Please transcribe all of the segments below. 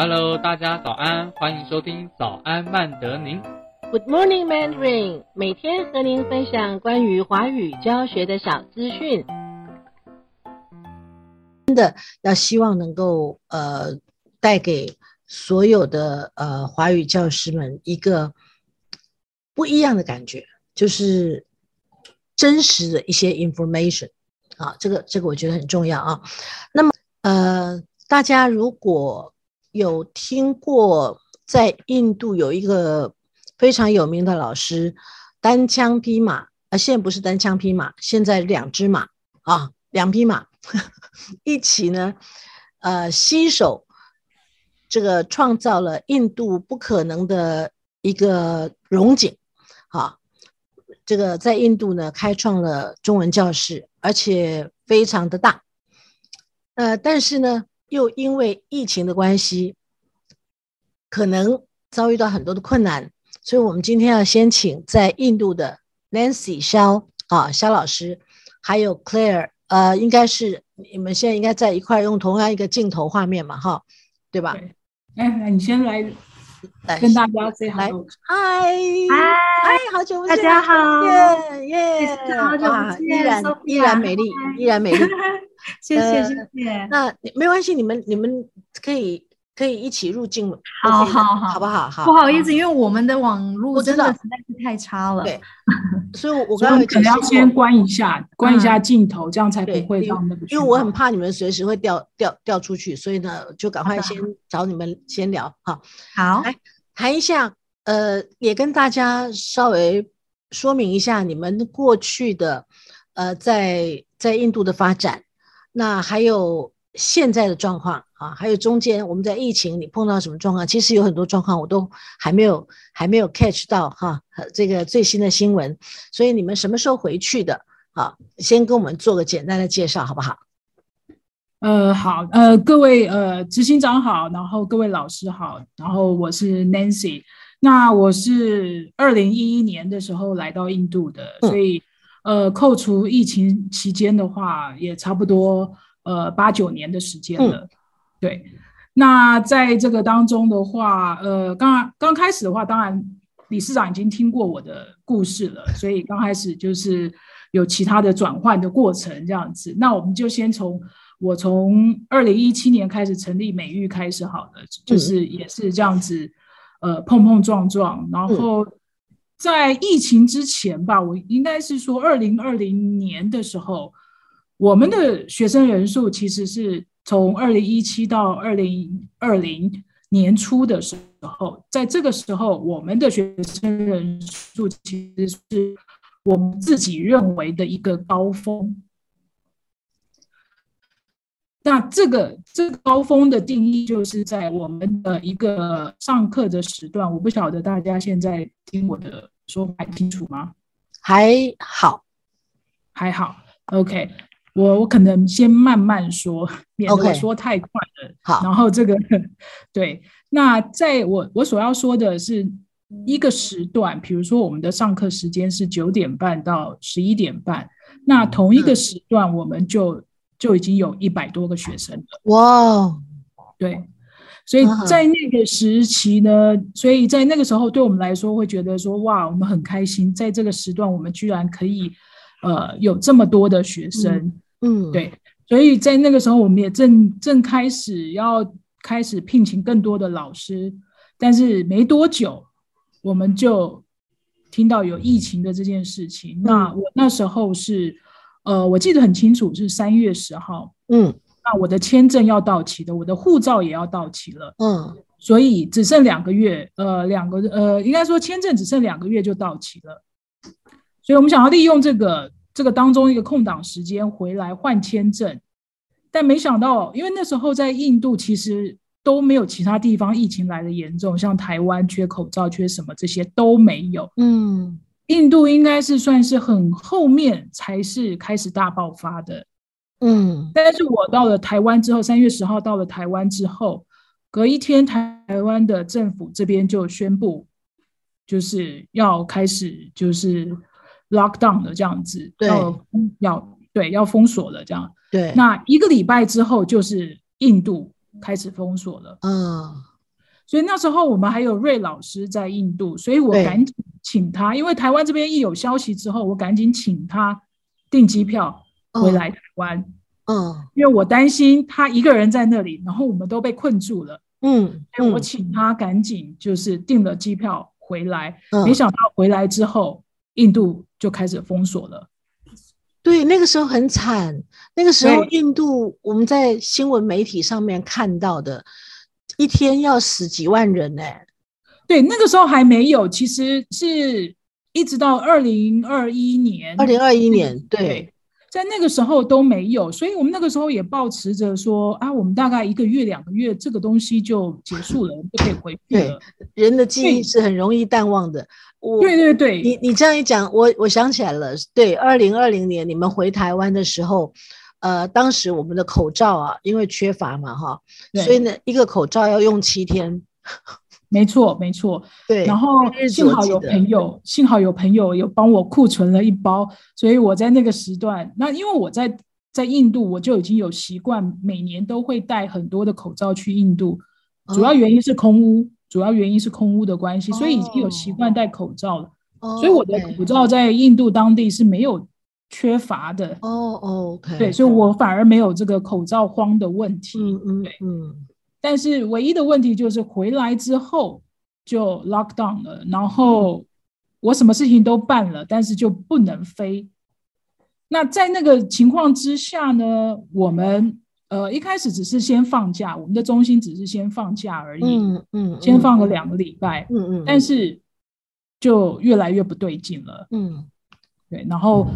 Hello，大家早安，欢迎收听早安曼德宁。Good morning, Mandarin。每天和您分享关于华语教学的小资讯。真的要希望能够呃带给所有的呃华语教师们一个不一样的感觉，就是真实的一些 information 啊，这个这个我觉得很重要啊。那么呃，大家如果有听过在印度有一个非常有名的老师单枪匹马，啊，现在不是单枪匹马，现在两只马啊，两匹马。一起呢，呃，携手这个创造了印度不可能的一个荣景，啊，这个在印度呢开创了中文教室，而且非常的大，呃，但是呢，又因为疫情的关系，可能遭遇到很多的困难，所以我们今天要先请在印度的 Nancy 肖啊肖老师，还有 Claire。呃，应该是你们现在应该在一块用同样一个镜头画面嘛，哈，对吧？哎，你先来跟大家 say 来 hello。嗨嗨，好久不见，大家好耶耶，好久不哇见依然依然美丽，依然美丽。谢谢呃谢谢，那没关系，你们你们可以可以一起入境，好好好。好不好？好，不好意思，因为我们的网络真的实在是太差了。对。所以我我刚刚可能要先关一下，关一下镜头，这样才不会让那个因为我很怕你们随时会掉掉掉出去，所以呢，就赶快先找你们先聊哈。好，来谈一下，呃，也跟大家稍微说明一下你们过去的，呃，在在印度的发展，那还有现在的状况啊，还有中间我们在疫情你碰到什么状况？其实有很多状况我都还没有还没有 catch 到哈，呃这个最新的新闻，所以你们什么时候回去的？啊，先跟我们做个简单的介绍好不好？呃，好，呃，各位呃执行长好，然后各位老师好，然后我是 Nancy，那我是二零一一年的时候来到印度的，嗯所以呃扣除疫情期间的话，也差不多呃八九年的时间了，对。那在这个当中的话，呃，刚刚开始的话，当然理事长已经听过我的故事了，所以刚开始就是有其他的转换的过程这样子。那我们就先从我从二零一七年开始成立美育开始好了，就是也是这样子，呃，碰碰撞撞。然后在疫情之前吧，我应该是说二零二零年的时候，我们的学生人数其实是从二零一七到二零二零年初的时候，在这个时候，我们的学生人数其实是我们自己认为的一个高峰。那这个这个高峰的定义，就是在我们的一个上课的时段。我不晓得大家现在听我的说法清楚吗？还好，还好，OK。我我可能先慢慢说，免得我说太快了。好。然后这个 对，那在我我所要说的是一个时段，比如说我们的上课时间是九点半到十一点半，那同一个嗯时段我们就就已经有一百多个学生了。哇哦，对，所以嗯在那个时期呢，所以在那个时候，对我们来说会觉得说，哇，我们很开心，在这个时段，我们居然可以，呃，有这么多的学生，嗯，对，所以在那个时候，我们也正正开始要开始聘请更多的老师，但是没多久，我们就听到有疫情的这件事情。那我那时候是，呃，我记得很清楚，是三月十号。嗯那我的签证要到期的，我的护照也要到期了，嗯所以只剩两个月，呃，两个呃，应该说签证只剩两个月就到期了，所以我们想要利用这个这个当中一个空档时间回来换签证，但没想到，因为那时候在印度其实都没有其他地方疫情来的严重，像台湾缺口罩、缺什么这些都没有，嗯。印度应该是算是很后面才是开始大爆发的。嗯。但是我到了台湾之后，三月十号到了台湾之后，隔一天台台湾的政府这边就宣布，就是要开始就是 lock down 的这样子，对。要要对要封锁了这样。对，那一个礼拜之后，就是印度开始封锁了。嗯。所以那时候我们还有瑞老师在印度，所以我赶紧请他，因为台湾这边一有消息之后，我赶紧请他订机票回来台湾，嗯。因为我担心他一个人在那里，然后我们都被困住了，嗯所以我嗯。请他赶紧就是订了机票回来，嗯。没想到回来之后，印度就开始封锁了。对，那个时候很惨。那个时候，印度我们在新闻媒体上面看到的，一天要死几万人呢、对，那个时候还没有，其实是一直到二零二一年，二零二一年，对。对，在那个时候都没有，所以我们那个时候也抱持着说啊，我们大概一个月、两个月，这个东西就结束了，我们就可以回去对了。人的记忆是很容易淡忘的。我对对对，你你这样一讲，我我想起来了。对，二零二零年你们回台湾的时候，呃，当时我们的口罩啊，因为缺乏嘛，哈，所以呢，一个口罩要用七天。没错没错。对，然后幸好有朋友，幸好有朋友有帮我库存了一包，所以我在那个时段，那因为我在在印度，我就已经有习惯，每年都会带很多的口罩去印度，主要哦原因是空屋，主要原因是空屋的关系，所以已经有习惯戴口罩了。哦所以我的口罩在印度当地是没有缺乏的，哦哦对，所以我反而没有这个口罩荒的问题。嗯嗯对嗯但是唯一的问题就是回来之后就 lock down 了，然后我什么事情都办了，但是就不能飞。那在那个情况之下呢，我们呃一开始只是先放假，我们的中心只是先放假而已，嗯嗯，先放个嗯两个礼拜，嗯嗯，但是就越来越不对劲了。嗯对，然后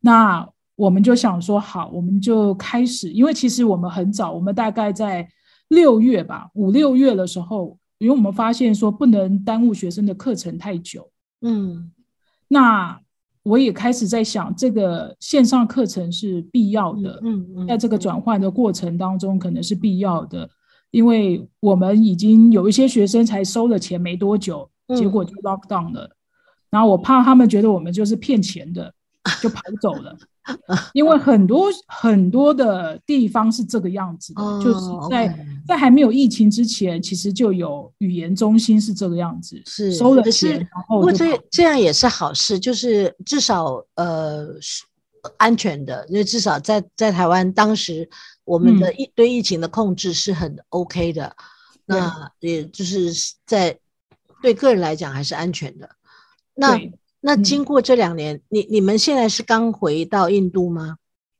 那我们就想说，好，我们就开始，因为其实我们很早，我们大概在六月吧，五六月的时候，因为我们发现说不能耽误学生的课程太久，嗯那我也开始在想，这个线上课程是必要的，嗯嗯，在这个转换的过程当中，可能是必要的，因为我们已经有一些学生才收了钱没多久，结果就 lock down 了。然后我怕他们觉得我们就是骗钱的，就跑走了。因为很多很多的地方是这个样子的，哦就是在在还没有疫情之前，其实就有语言中心是这个样子，是收了钱，然不过这这样也是好事，就是至少呃是安全的，因为至少在在台湾当时我们的嗯疫、对疫情的控制是很 OK 的，那也就是在对个人来讲还是安全的。那那嗯经过这两年，你你们现在是刚回到印度吗？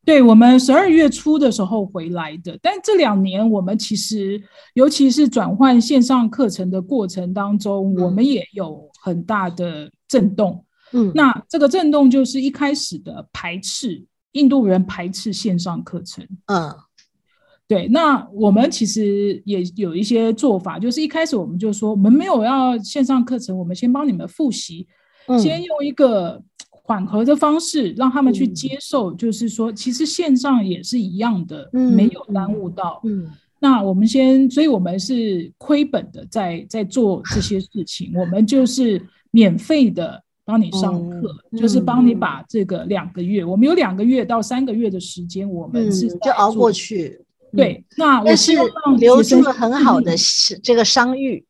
对我们十二月初的时候回来的，但这两年我们其实，尤其是转换线上课程的过程当中，嗯我们也有很大的震动。嗯，那这个震动就是一开始的排斥，印度人排斥线上课程。嗯对，那我们其实也有一些做法，就是一开始我们就说，我们没有要线上课程，我们先帮你们复习，嗯先用一个缓和的方式让他们去嗯接受，就是说，其实线上也是一样的，嗯没有耽误到。嗯那我们先，所以我们是亏本的在在做这些事情，我们就是免费的帮你上课，哦就是帮你嗯把这个两个月，我们有两个月到三个月的时间，我们嗯是，就熬过去。对，那我但是留住了很好的这个商誉。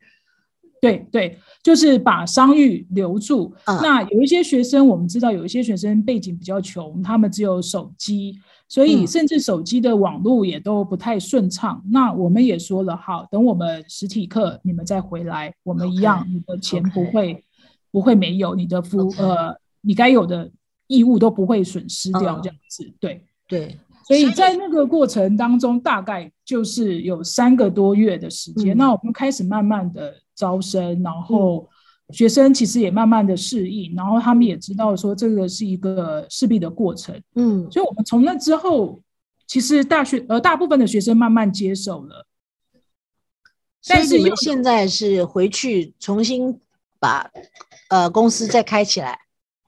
对对，就是把商誉留住。嗯那有一些学生，我们知道有一些学生背景比较穷，他们只有手机，所以嗯甚至手机的网络也都不太顺畅。那我们也说了，好，等我们实体课你们再回来，我们一样你的钱不会不会没有，你的服呃你该有的义务都不会损失掉，嗯这样子。对，对，所以在那个过程当中，大概就是有三个多月的时间。嗯那我们开始慢慢的招生，然后学生其实也慢慢的适应，然后他们也知道说这个是一个势必的过程。嗯所以我们从那之后，其实大学呃大部分的学生慢慢接受了。但是又现在是回去重新把呃公司再开起来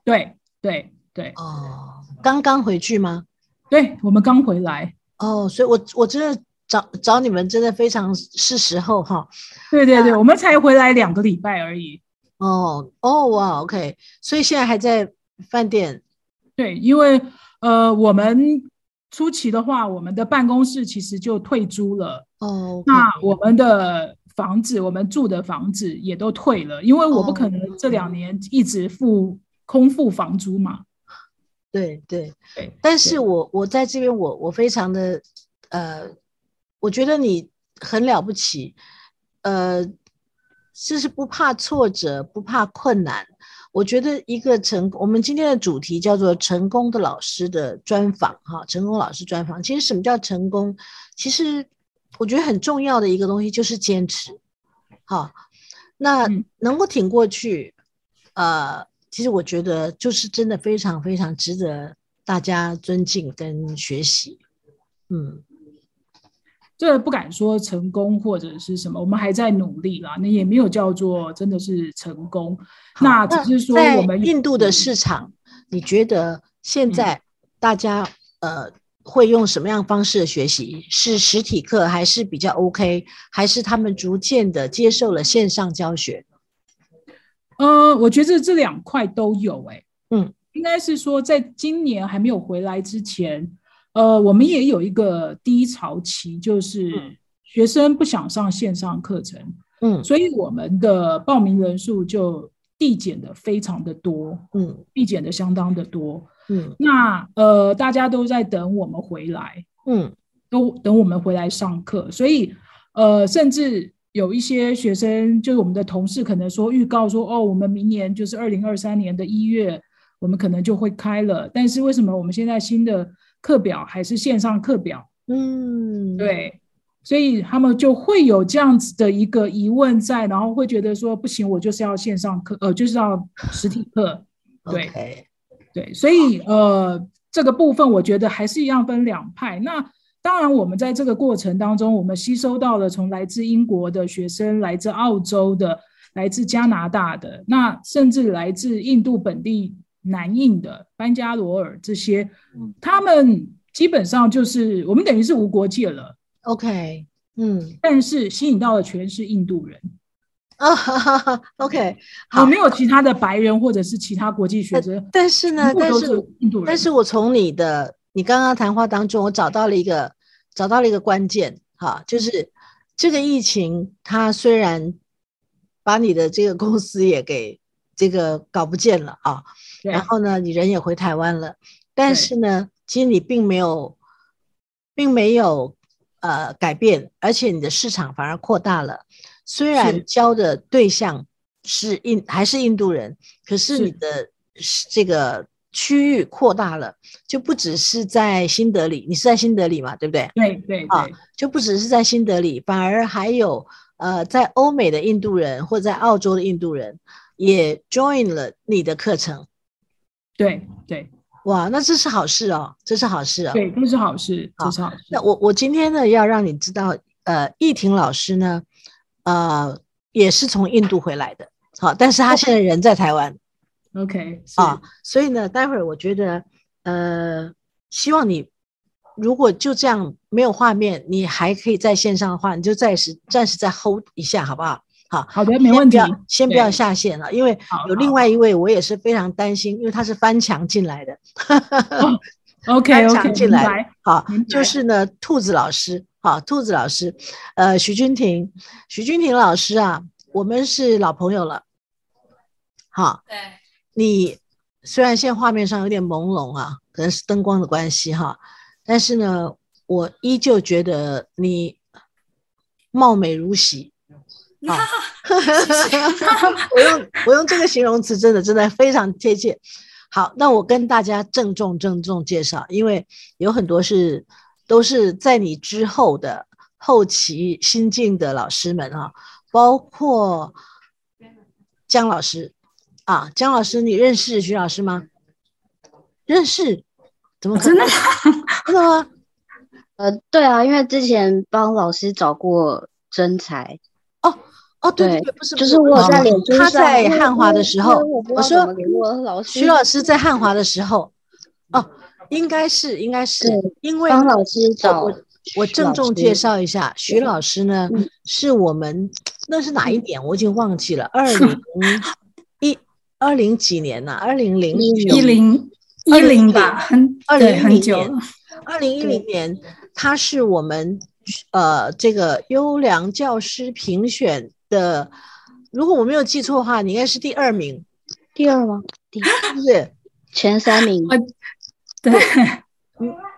对对对哦，刚刚回去吗？对，我们刚回来。哦，所以我我真的找找你们真的非常是时候哈。对对对，我们才回来两个礼拜而已。哦哦哇，OK，所以现在还在饭店。对，因为呃，我们初期的话，我们的办公室其实就退租了。哦，那我们的房子，我们住的房子也都退了，因为我不可能这两年一直付空付房租嘛。对对对，但是我我在这边，我我非常的呃，我觉得你很了不起，呃，就是不怕挫折，不怕困难。我觉得一个成，我们今天的主题叫做“成功的老师的专访”哈，成功老师专访。其实什么叫成功？其实我觉得很重要的一个东西就是坚持。好，那嗯能够挺过去，呃，其实我觉得就是真的非常非常值得大家尊敬跟学习。嗯，这不敢说成功或者是什么，我们还在努力啦，那也没有叫做真的是成功。那只是说我们印度的市场，你觉得现嗯在大家、呃会用什么样方式的学习？是实体课还是比较 OK？还是他们逐渐的接受了线上教学？呃，我觉得这两块都有、欸，嗯，应该是说在今年还没有回来之前，呃，我们也有一个低潮期，就是嗯学生不想上线上课程，嗯所以我们的报名人数就递减的非常的多，嗯递减的相当的多。嗯那呃，大家都在等我们回来，嗯都等我们回来上课，所以呃，甚至有一些学生，就是我们的同事，可能说预告说，哦，我们明年就是二零二三年的一月，我们可能就会开了。但是为什么我们现在新的课表还是线上课表？嗯，，对，所以他们就会有这样子的一个疑问在，然后会觉得说，不行，我就是要线上课，呃，就是要实体课。对对，所以呃，这个部分我觉得还是一样分两派。那当然，我们在这个过程当中，我们吸收到了从来自英国的学生、来自澳洲的、来自加拿大的，那甚至来自印度本地南印的班加罗尔这些，他们基本上就是我们等于是无国界了，OK，嗯，但是吸引到的全是印度人，啊哈哈哈，OK，好。我没有其他的白人或者是其他国际学生，但是呢，但是是印度人。但是我从你的你刚刚谈话当中，我找到了一个找到了一个关键，哈，就是这个疫情，它虽然把你的这个公司也给这个搞不见了啊，对然后呢，你人也回台湾了，但是呢，其实你并没有，并没有呃改变，而且你的市场反而扩大了。虽然是教的对象是印还是印度人，可是是你的是这个区域扩大了，就不只是在新德里，你是在新德里嘛，对不对？对对啊。就不只是在新德里，反而还有呃，在欧美的印度人或在澳洲的印度人也 join 了你的课程。对对哇，那这是好事哦，这是好事哦。对，这是好事，好这是好事。那我我今天呢要让你知道，呃，易婷老师呢，呃，也是从印度回来的，好，但是他现在人在台湾 OK 啊，所以呢，待会儿我觉得，呃，希望你如果就这样没有画面，你还可以在线上的话，你就暂时暂时再 hold 一下，好不好？好，好的，没问题。先不要先不要下线了，因为有另外一位我也是非常担心，因为他是翻墙进来的。OK 翻 OK，墙进来。好就是呢，兔子老师，好，兔子老师，呃，徐君婷，徐君婷老师啊，我们是老朋友了。好，对，你虽然现在画面上有点朦胧啊，可能是灯光的关系哈，但是呢，我依旧觉得你貌美如洗。啊，我用我用这个形容词，真的真的非常贴切。好，那我跟大家郑重郑重介绍，因为有很多是都是在你之后的后期新进的老师们啊，包括姜老师啊，姜老师，你认识徐老师吗？认识？怎么可能？真的真的吗？呃，对啊，因为之前帮老师找过真才，哦，对对不是，就是我在脸书他在汉华的时候我我说徐老师在汉华的时候，哦，应该是应该是因为方老师找我我郑重介绍一下，徐老师呢嗯是我们那是哪一年我已经忘记了，二零一二零几年呐，二零零一一零一零吧，很二零对很久了。二零一零年，他是我们呃这个优良教师评选的，如果我没有记错的话，你应该是第二名，第二吗？第是不是？前三名我对，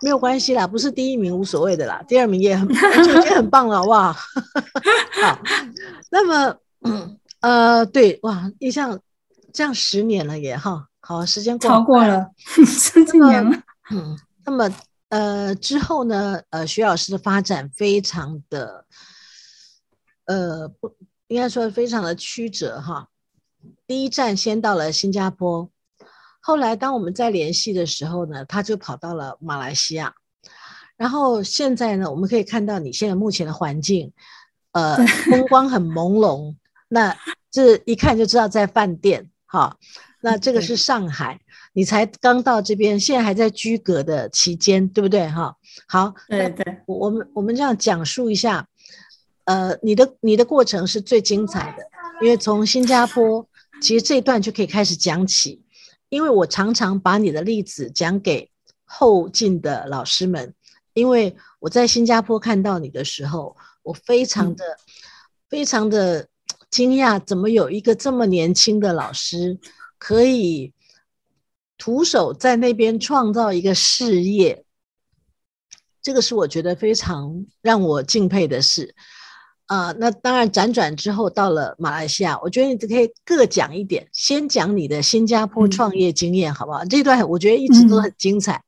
没有关系啦，不是第一名无所谓的啦，第二名也很就已经很棒了，好不好？好，那么呃，对哇，印象这样十年了也哈，好，时间过超过了十几年了。嗯，那么呃之后呢，呃徐老师的发展非常的呃不应该说非常的曲折哈。第一站先到了新加坡，后来当我们在联系的时候呢，他就跑到了马来西亚。然后现在呢，我们可以看到你现在目前的环境，呃，风光很朦胧，那这一看就知道在饭店哈。那这个是上海，你才刚到这边，现在还在居隔的期间，对不对哈？好，对对，我我们我们这样讲述一下，呃，你的你的过程是最精彩的，因为从新加坡，其实这一段就可以开始讲起，因为我常常把你的例子讲给后进的老师们，因为我在新加坡看到你的时候，我非常的、非常的惊讶，怎么有一个这么年轻的老师可以徒手在那边创造一个事业？这个是我觉得非常让我敬佩的事。啊、那当然辗转之后到了马来西亚，我觉得你可以各讲一点，先讲你的新加坡嗯创业经验，好不好？这段我觉得一直都嗯很精彩。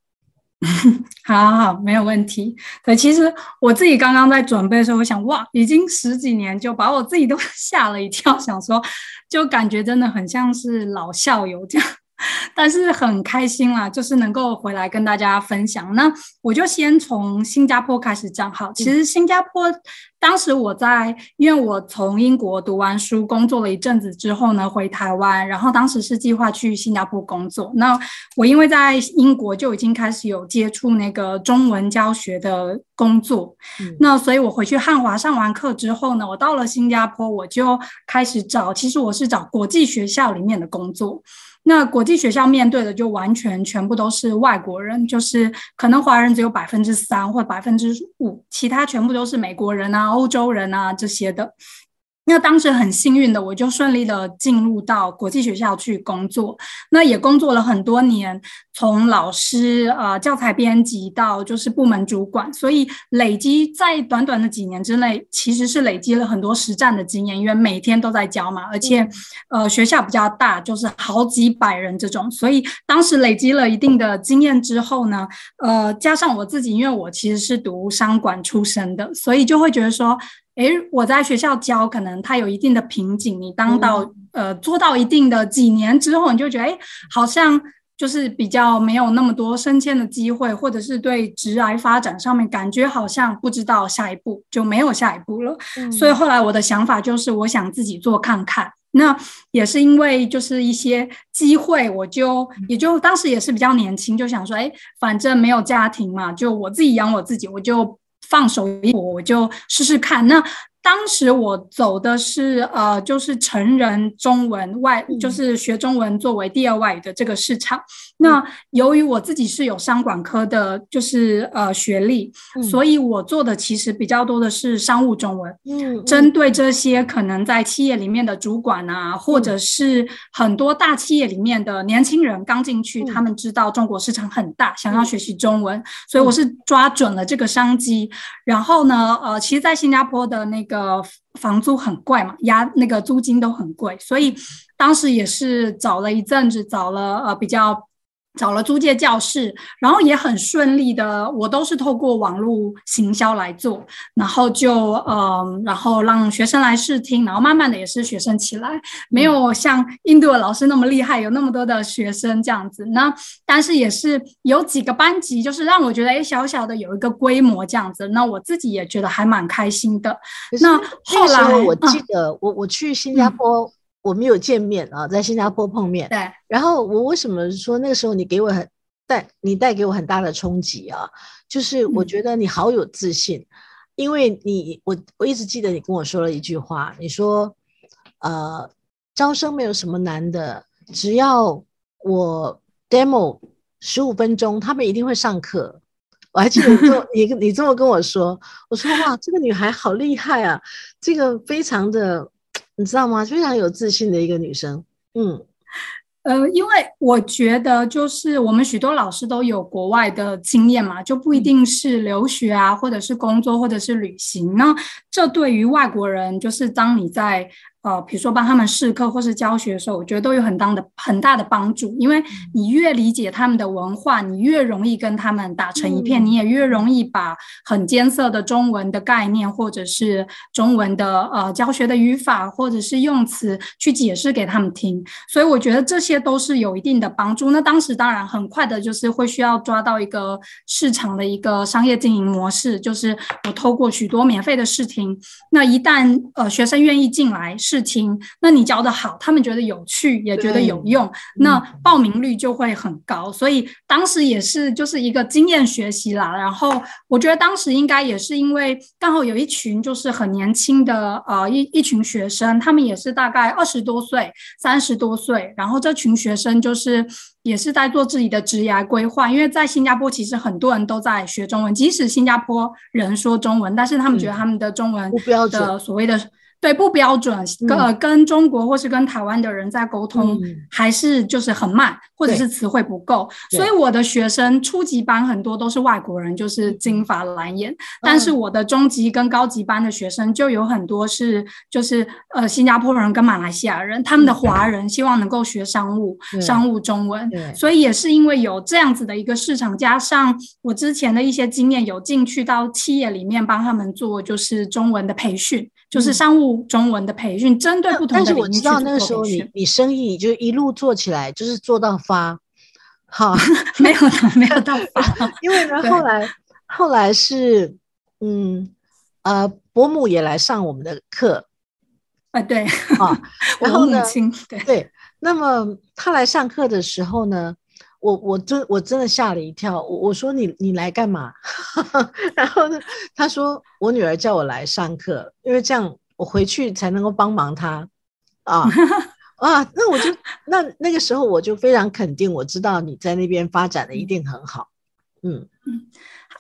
好好好，没有问题。对，其实我自己刚刚在准备的时候，我想，哇，已经十几年，就把我自己都 吓了一跳，想说，就感觉真的很像是老校友这样。但是很开心啦，就是能够回来跟大家分享。那我就先从新加坡开始讲好。其实新加坡当时我在，因为我从英国读完书，工作了一阵子之后呢，回台湾，然后当时是计划去新加坡工作。那我因为在英国就已经开始有接触那个中文教学的工作，嗯那所以我回去汉华上完课之后呢，我到了新加坡，我就开始找，其实我是找国际学校里面的工作。那国际学校面对的就完全全部都是外国人，就是可能华人只有百分之三或百分之五，其他全部都是美国人啊、欧洲人啊这些的。那当时很幸运的，我就顺利的进入到国际学校去工作，那也工作了很多年，从老师呃教材编辑到就是部门主管，所以累积在短短的几年之内，其实是累积了很多实战的经验，因为每天都在教嘛，而且呃学校比较大，就是好几百人这种，所以当时累积了一定的经验之后呢，呃加上我自己，因为我其实是读商管出身的，所以就会觉得说。诶，我在学校教，可能它有一定的瓶颈。你当到、呃做到一定的几年之后，你就觉得诶，好像就是比较没有那么多升迁的机会，或者是对职涯发展上面感觉好像不知道下一步就没有下一步了。所以后来我的想法就是，我想自己做看看。那也是因为就是一些机会，我就也就当时也是比较年轻，就想说，哎，反正没有家庭嘛，就我自己养我自己，我就放手一搏，我就试试看。那当时我走的是呃，就是成人中文外，就是学中文作为第二外语的这个市场。那由于我自己是有商管科的，就是呃学历，所以我做的其实比较多的是商务中文。嗯，针对这些可能在企业里面的主管啊，或者是很多大企业里面的年轻人刚进去，他们知道中国市场很大，想要学习中文，所以我是抓准了这个商机。然后呢，呃，其实，在新加坡的那个房租很贵嘛，压那个租金都很贵，所以当时也是找了一阵子，找了呃比较。找了租借教室，然后也很顺利的，我都是透过网络行销来做，然后就嗯，然后让学生来试听，然后慢慢的也是学生起来，没有像印度的老师那么厉害，有那么多的学生这样子。那但是也是有几个班级，就是让我觉得哎，小小的有一个规模这样子，那我自己也觉得还蛮开心的。那后来我记得我我去新加坡。我们有见面啊，在新加坡碰面。对，然后我为什么说那个时候你给我很带你带给我很大的冲击啊？就是我觉得你好有自信，嗯、因为你我我一直记得你跟我说了一句话，你说呃招生没有什么难的，只要我 demo 十五分钟，他们一定会上课。我还记得你这 你你这么跟我说，我说哇，这个女孩好厉害啊，这个非常的，你知道吗？非常有自信的一个女生，嗯。呃，因为我觉得就是我们许多老师都有国外的经验嘛，就不一定是留学啊，或者是工作，或者是旅行。那这对于外国人，就是当你在。呃，比如说帮他们试课或是教学的时候，我觉得都有很大的很大的帮助，因为你越理解他们的文化，你越容易跟他们打成一片，你也越容易把很艰涩的中文的概念，或者是中文的呃教学的语法，或者是用词去解释给他们听。所以我觉得这些都是有一定的帮助。那当时当然很快的就是会需要抓到一个市场的一个商业经营模式，就是我透过许多免费的试听，那一旦呃学生愿意进来。试听，那你教的好，他们觉得有趣，也觉得有用，那报名率就会很高。所以当时也是就是一个经验学习啦。然后我觉得当时应该也是因为刚好有一群就是很年轻的呃一一群学生，他们也是大概二十多岁、三十多岁。然后这群学生就是也是在做自己的职业规划，因为在新加坡其实很多人都在学中文，即使新加坡人说中文，但是他们觉得他们的中文的所谓的。对，不标准，跟跟中国或是跟台湾的人在沟通，还是就是很慢，或者是词汇不够。所以我的学生初级班很多都是外国人，就是金发蓝眼。但是我的中级跟高级班的学生就有很多是就是呃新加坡人跟马来西亚人，他们的华人希望能够学商务，商务中文。所以也是因为有这样子的一个市场，加上我之前的一些经验，有进去到企业里面帮他们做就是中文的培训。就是商务中文的培训，针对不同的但是我知道那个时候你你生意就一路做起来，就是做到发，好，没有没有到发，因为呢后来后来是嗯呃伯母也来上我们的课，啊对啊，然后呢对。对，那么他来上课的时候呢。我我真我真的吓了一跳，我我说你你来干嘛？然后呢，他说我女儿叫我来上课，因为这样我回去才能够帮忙她啊 啊！那我就那那个时候我就非常肯定，我知道你在那边发展的一定很好。嗯嗯，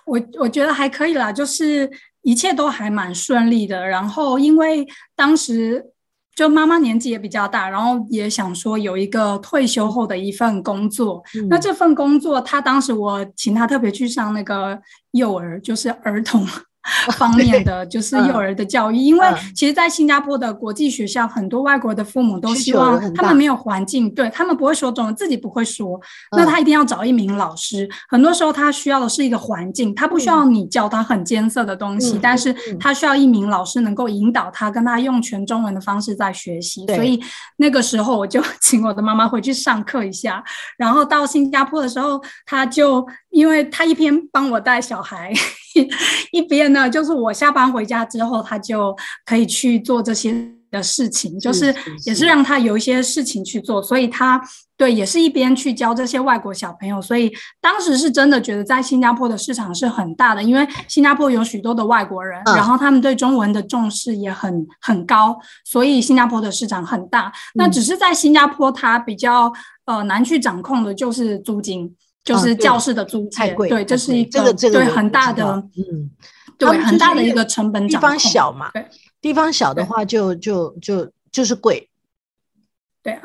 我我觉得还可以啦，就是一切都还蛮顺利的。然后因为当时。就妈妈年纪也比较大，然后也想说有一个退休后的一份工作。那这份工作，他当时我请他特别去上那个幼儿，就是儿童。方面的就是幼儿的教育，因为其实，在新加坡的国际学校，很多外国的父母都希望他们没有环境，对他们不会说中文，自己不会说，那他一定要找一名老师。很多时候，他需要的是一个环境，他不需要你教他很艰涩的东西，但是他需要一名老师能够引导他，跟他用全中文的方式在学习。所以那个时候，我就 请我的妈妈回去上课一下，然后到新加坡的时候，他就因为他一边帮我带小孩。一边呢，就是我下班回家之后，他就可以去做这些的事情，就是也是让他有一些事情去做，所以他对也是一边去教这些外国小朋友，所以当时是真的觉得在新加坡的市场是很大的，因为新加坡有许多的外国人，然后他们对中文的重视也很很高，所以新加坡的市场很大。那只是在新加坡，它比较呃难去掌控的就是租金。就是教室的租借，对，这是一个对很大的，嗯，对很大的一个成本。地方小嘛，对，地方小的话就就就就是贵。对啊，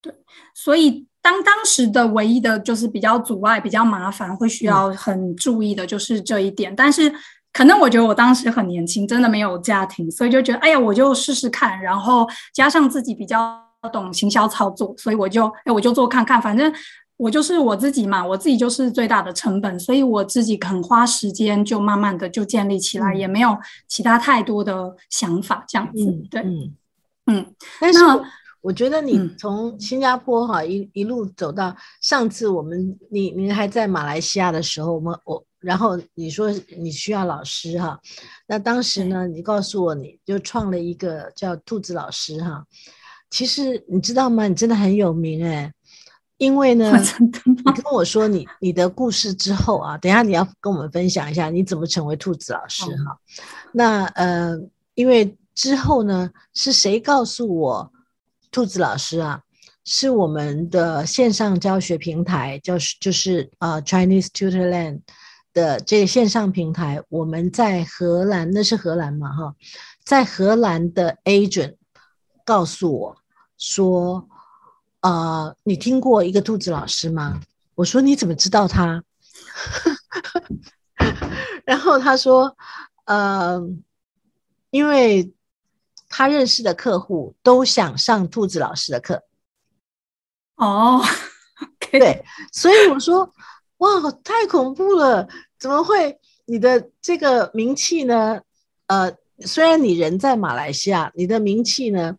对，所以当当时的唯一的就是比较阻碍、比较麻烦，会需要很注意的就是这一点。但是可能我觉得我当时很年轻，真的没有家庭，所以就觉得哎呀，我就试试看，然后加上自己比较懂行销操作，所以我就哎我就做看看，反正。我就是我自己嘛，我自己就是最大的成本，所以我自己肯花时间，就慢慢的就建立起来，也没有其他太多的想法，这样子。对，嗯嗯。但是我觉得你从新加坡哈一一路走到上次我们你你还在马来西亚的时候，我们我然后你说你需要老师哈，那当时呢你告诉我你就创了一个叫兔子老师哈，其实你知道吗？你真的很有名哎。因为呢，你跟我说你你的故事之后啊，等下你要跟我们分享一下你怎么成为兔子老师哈。那呃，因为之后呢，是谁告诉我兔子老师啊？是我们的线上教学平台，就是就是呃 Chinese Tutor Land 的这个线上平台，我们在荷兰，那是荷兰嘛哈，在荷兰的 agent 告诉我说，呃，你听过一个兔子老师吗？我说你怎么知道他？然后他说，呃，因为他认识的客户都想上兔子老师的课，哦，对，所以我说，哇，太恐怖了，怎么会？你的这个名气呢？呃，虽然你人在马来西亚，你的名气呢，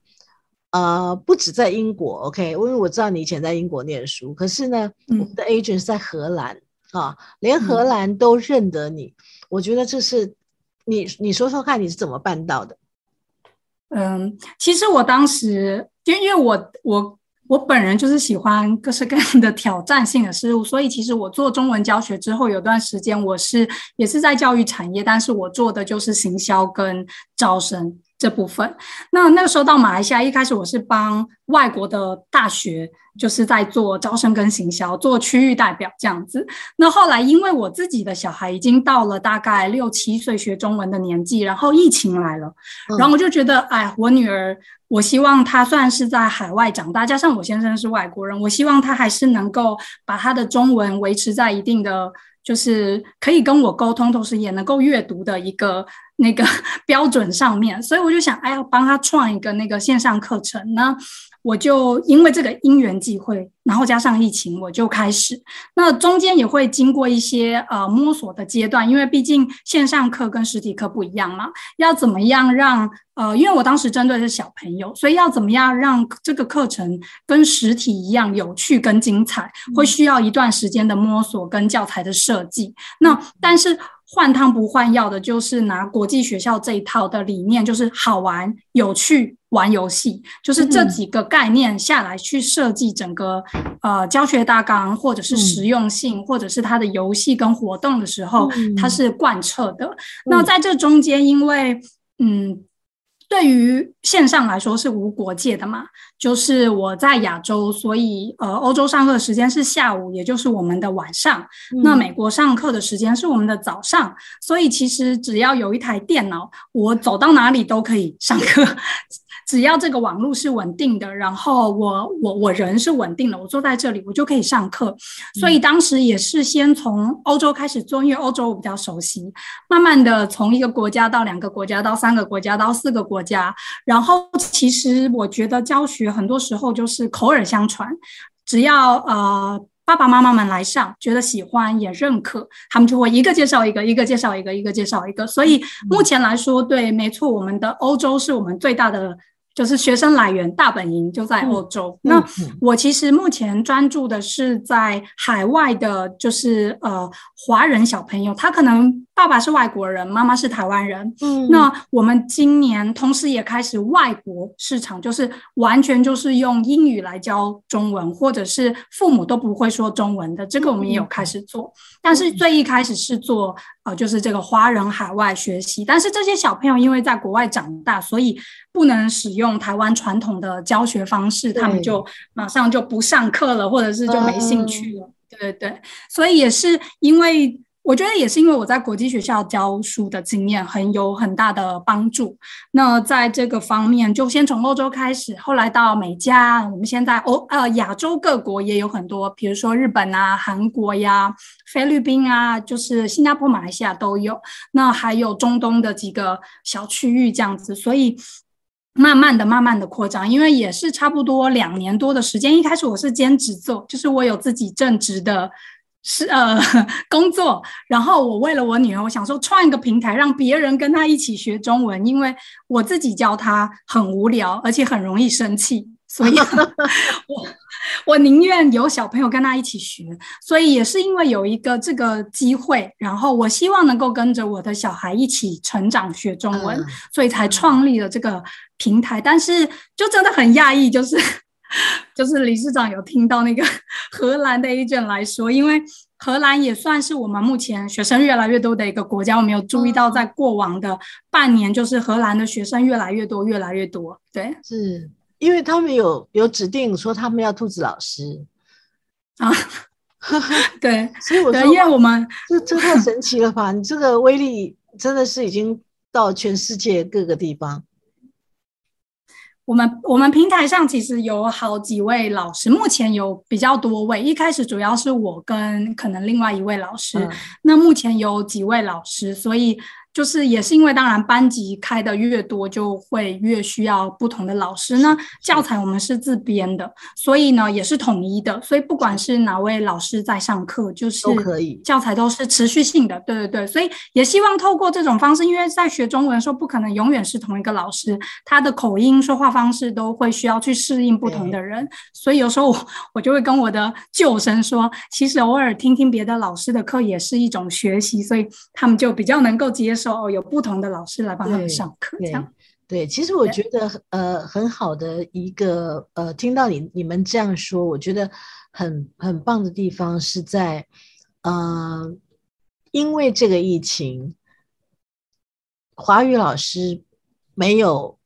呃，不止在英国，OK，因为我知道你以前在英国念书，可是呢，我们的 agent 是在荷兰啊，连荷兰都认得你，我觉得这是你，你说说看你是怎么办到的？嗯，其实我当时就因为我我我本人就是喜欢各式各样的挑战性的事物，所以其实我做中文教学之后，有段时间我是也是在教育产业，但是我做的就是行销跟招生这部分。那那个时候到马来西亚，一开始我是帮外国的大学，就是在做招生跟行销，做区域代表这样子。那后来因为我自己的小孩已经到了大概六七岁学中文的年纪，然后疫情来了，然后我就觉得，哎，我女儿。我希望他虽然是在海外长大，加上我先生是外国人，我希望他还是能够把他的中文维持在一定的，就是可以跟我沟通，同时也能够阅读的一个那个 标准上面。所以我就想，哎，要帮他创一个那个线上课程呢。我就因为这个因缘际会，然后加上疫情，我就开始。那中间也会经过一些呃摸索的阶段，因为毕竟线上课跟实体课不一样嘛。要怎么样让呃，因为我当时针对的是小朋友，所以要怎么样让这个课程跟实体一样有趣跟精彩，会需要一段时间的摸索跟教材的设计。那但是。换汤不换药的，就是拿国际学校这一套的理念，就是好玩、有趣、玩游戏，就是这几个概念下来去设计整个呃教学大纲，或者是实用性，或者是它的游戏跟活动的时候，它是贯彻的。那在这中间，因为嗯。对于线上来说是无国界的嘛，就是我在亚洲，所以呃，欧洲上课的时间是下午，也就是我们的晚上。那美国上课的时间是我们的早上，所以其实只要有一台电脑，我走到哪里都可以上课。只要这个网络是稳定的，然后我我我人是稳定的，我坐在这里我就可以上课。所以当时也是先从欧洲开始做，因为欧洲我比较熟悉。慢慢的从一个国家到两个国家，到三个国家，到四个国家。然后其实我觉得教学很多时候就是口耳相传，只要呃爸爸妈妈们来上，觉得喜欢也认可，他们就会一个介绍一个，一个介绍一个，一个介绍一个。所以目前来说，对，没错，我们的欧洲是我们最大的。就是学生来源大本营就在欧洲。那我其实目前专注的是在海外的，就是呃华人小朋友，他可能爸爸是外国人，妈妈是台湾人。嗯，那我们今年同时也开始外国市场，就是完全就是用英语来教中文，或者是父母都不会说中文的，这个我们也有开始做。但是最一开始是做呃，就是这个华人海外学习，但是这些小朋友因为在国外长大，所以不能使用。台湾传统的教学方式，他们就马上就不上课了，或者是就没兴趣了。对对对，所以也是因为，我觉得也是因为我在国际学校教书的经验很有很大的帮助。那在这个方面，就先从欧洲开始，后来到美加，我们现在欧呃亚洲各国也有很多，比如说日本啊、韩国呀、菲律宾啊，就是新加坡、马来西亚都有。那还有中东的几个小区域这样子，所以。慢慢的、慢慢的扩张，因为也是差不多两年多的时间。一开始我是兼职做，就是我有自己正职的，是呃 工作。然后我为了我女儿，我想说创一个平台，让别人跟她一起学中文，因为我自己教她很无聊，而且很容易生气，所以 我。我宁愿有小朋友跟她一起学，所以也是因为有一个这个机会，然后我希望能够跟着我的小孩一起成长学中文，所以才创立了这个平台。但是就真的很讶异，就是就是理事长有听到那个 荷兰的 agent 来说，因为荷兰也算是我们目前学生越来越多的一个国家，我们有注意到在过往的半年，就是荷兰的学生越来越多，越来越多。对，是。因为他们有有指定说他们要兔子老师啊，对对，所以我说因为我们这这太神奇了吧！你这个威力真的是已经到全世界各个地方。我们我们平台上其实有好几位老师，目前有比较多位。一开始主要是我跟可能另外一位老师，嗯那目前有几位老师，所以就是也是因为当然班级开的越多，就会越需要不同的老师。那教材我们是自编的，所以呢也是统一的，所以不管是。哪位老师在上课，就是都可以。教材都是持续性的。对对对，所以也希望透过这种方式，因为在学中文的时候，不可能永远是同一个老师，他的口音、说话方式都会需要去适应不同的人，所以有时候我我就会跟我的旧生说，其实偶尔听听别的老师的课也是一种学习，所以他们就比较能够接受哦，有不同的老师来帮他们上课，这对样。对，其实我觉得呃很好的一个呃，听到你你们这样说，我觉得很很棒的地方是在呃，因为这个疫情，华语老师没有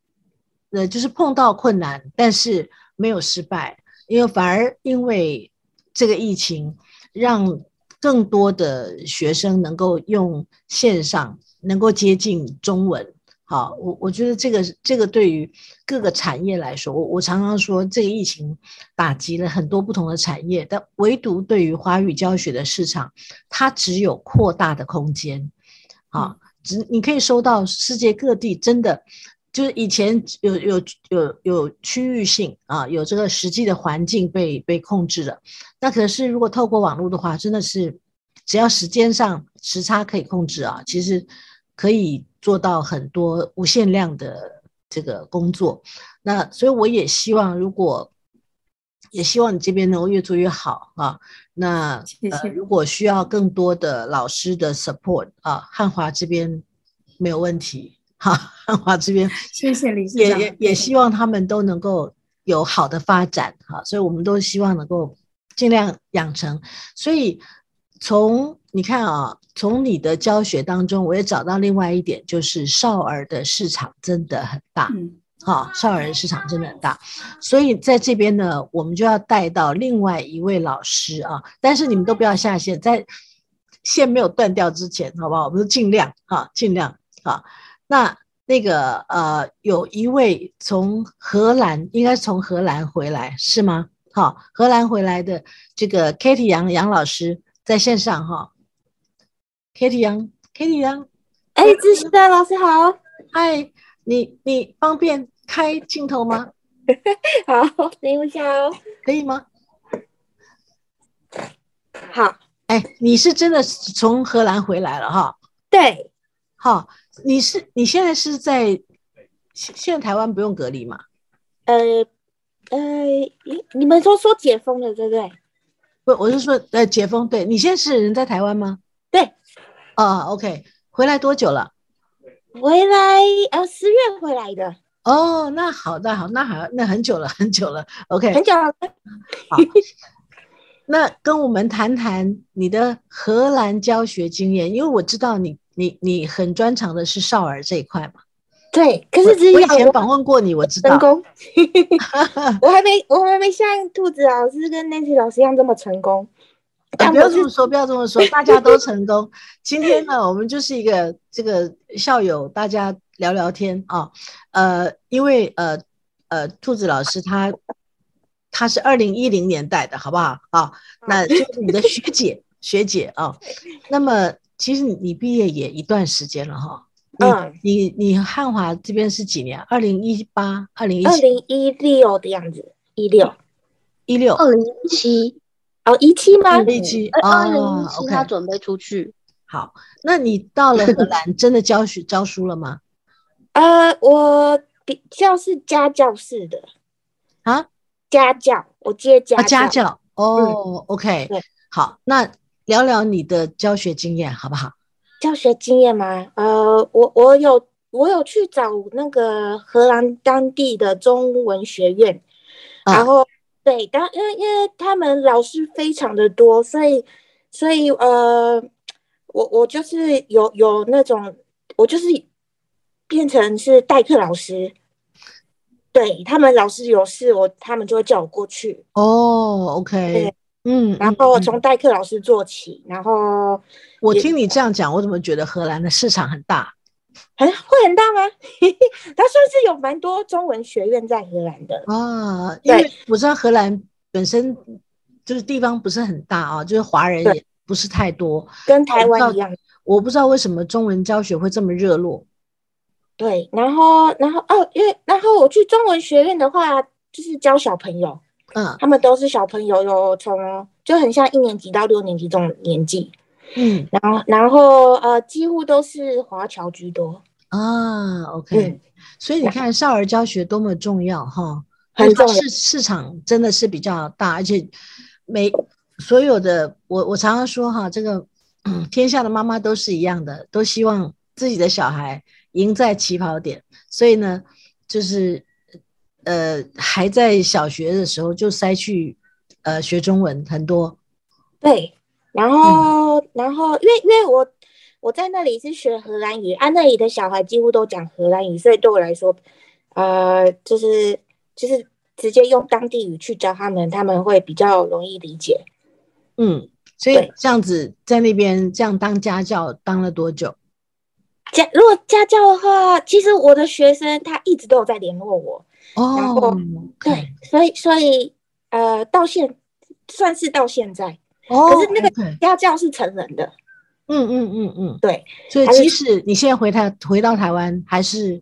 呃就是碰到困难，但是没有失败，因为反而因为这个疫情，让更多的学生能够用线上能够接近中文。好，我我觉得这个这个对于各个产业来说，我我常常说，这个疫情打击了很多不同的产业，但唯独对于华语教学的市场，它只有扩大的空间。啊，只你可以收到世界各地真的。就是以前有有有有区域性啊，有这个实际的环境被被控制了。那可是如果透过网络的话，真的是只要时间上时差可以控制啊，其实可以做到很多无限量的这个工作。那所以我也希望，如果也希望你这边能够越做越好啊。那谢谢呃，如果需要更多的老师的 support 啊，汉华这边没有问题。哈，汉华这边 谢谢理事长，也也也希望他们都能够有好的发展哈，所以我们都希望能够尽量养成。所以从你看啊，从你的教学当中，我也找到另外一点，就是少儿的市场真的很大。嗯，哈，少儿的市场真的很大，所以在这边呢，我们就要带到另外一位老师啊，但是你们都不要下线，在线没有断掉之前，好不好？我们都尽量哈，尽量啊。那那个呃，有一位从荷兰，应该是从荷兰回来是吗？好，荷兰回来的这个 Katie 杨杨老师在线上哈，Katie 杨，Kitty 杨，哎，知识的老师好，嗨，你你方便开镜头吗？好，等一下哦，可以吗？好，哎，你是真的是从荷兰回来了哈？对，好，你是你现在是在现现在台湾不用隔离吗？呃呃，你你们都说解封了，对不对？不，我是说呃解封，对你现在是人在台湾吗？对，啊，OK，回来多久了？回来呃十月回来的，哦，那好，那好，那好，那很久了，很久了，OK，很久了。好。那跟我们谈谈你的荷兰教学经验，因为我知道你你你很专长的是少儿这一块嘛。对，可是只我以前访问过你，我知道。成功，我还没我还没像兔子老师跟 Nancy 老师一样这么成功。不要这么说，不要这么说，大家都成功。今天呢，我们就是一个这个校友，大家聊聊天啊。呃，因为呃呃，兔子老师他他是二零一零年代的，好不好啊？那就是你的学姐学姐啊。那么其实你你毕业也一段时间了哈。你嗯你你汉华这边是几年？二零一八、二零一七、二零一六的样子，一六一六、二零一七，哦一期吗？一期二零哦一七他准备出去，好，那你到了荷兰，真的教学教书了吗？呃，我比较是家教式的啊，家教，我接家啊，家教。哦，OK，对好，那聊聊你的教学经验好不好？教学经验吗？呃，我我有我有去找那个荷兰当地的中文学院，啊然后对，当因为因为他们老师非常的多，所以所以呃，我我就是有有那种，我就是变成是代课老师，对他们老师有事，我他们就会叫我过去。哦，OK，嗯，然后从代课老师做起，然后我听你这样讲，我怎么觉得荷兰的市场很大？很会很大吗？他算是有蛮多中文学院在荷兰的。啊，因为对我知道荷兰本身就是地方不是很大啊，就是华人也不是太多。跟台湾一样，我不知道为什么中文教学会这么热络。对，然后，然后哦，因为然后我去中文学院的话，就是教小朋友，嗯他们都是小朋友，有从就很像一年级到六年级这种年纪，嗯。然后，然后呃，几乎都是华侨居多，啊，OK，嗯。所以你看少儿教学多么重要哈，很重要因为它市市场真的是比较大，而且每所有的我我常常说哈，这个嗯天下的妈妈都是一样的，都希望自己的小孩赢在起跑点，所以呢，就是呃还在小学的时候就塞去呃学中文很多，对，然后，然后，因为因为我我在那里是学荷兰语，啊，那里的小孩几乎都讲荷兰语，所以对我来说，呃，就是就是直接用当地语去教他们，他们会比较容易理解。嗯，所以这样子在那边这样当家教当了多久？家如果家教的话，其实我的学生他一直都有在联络我，然后哦，对，所以所以呃，到现算是到现在，哦，可是那个家教是成人的，嗯嗯嗯嗯，对，所以即使你现在回台回到台湾，还是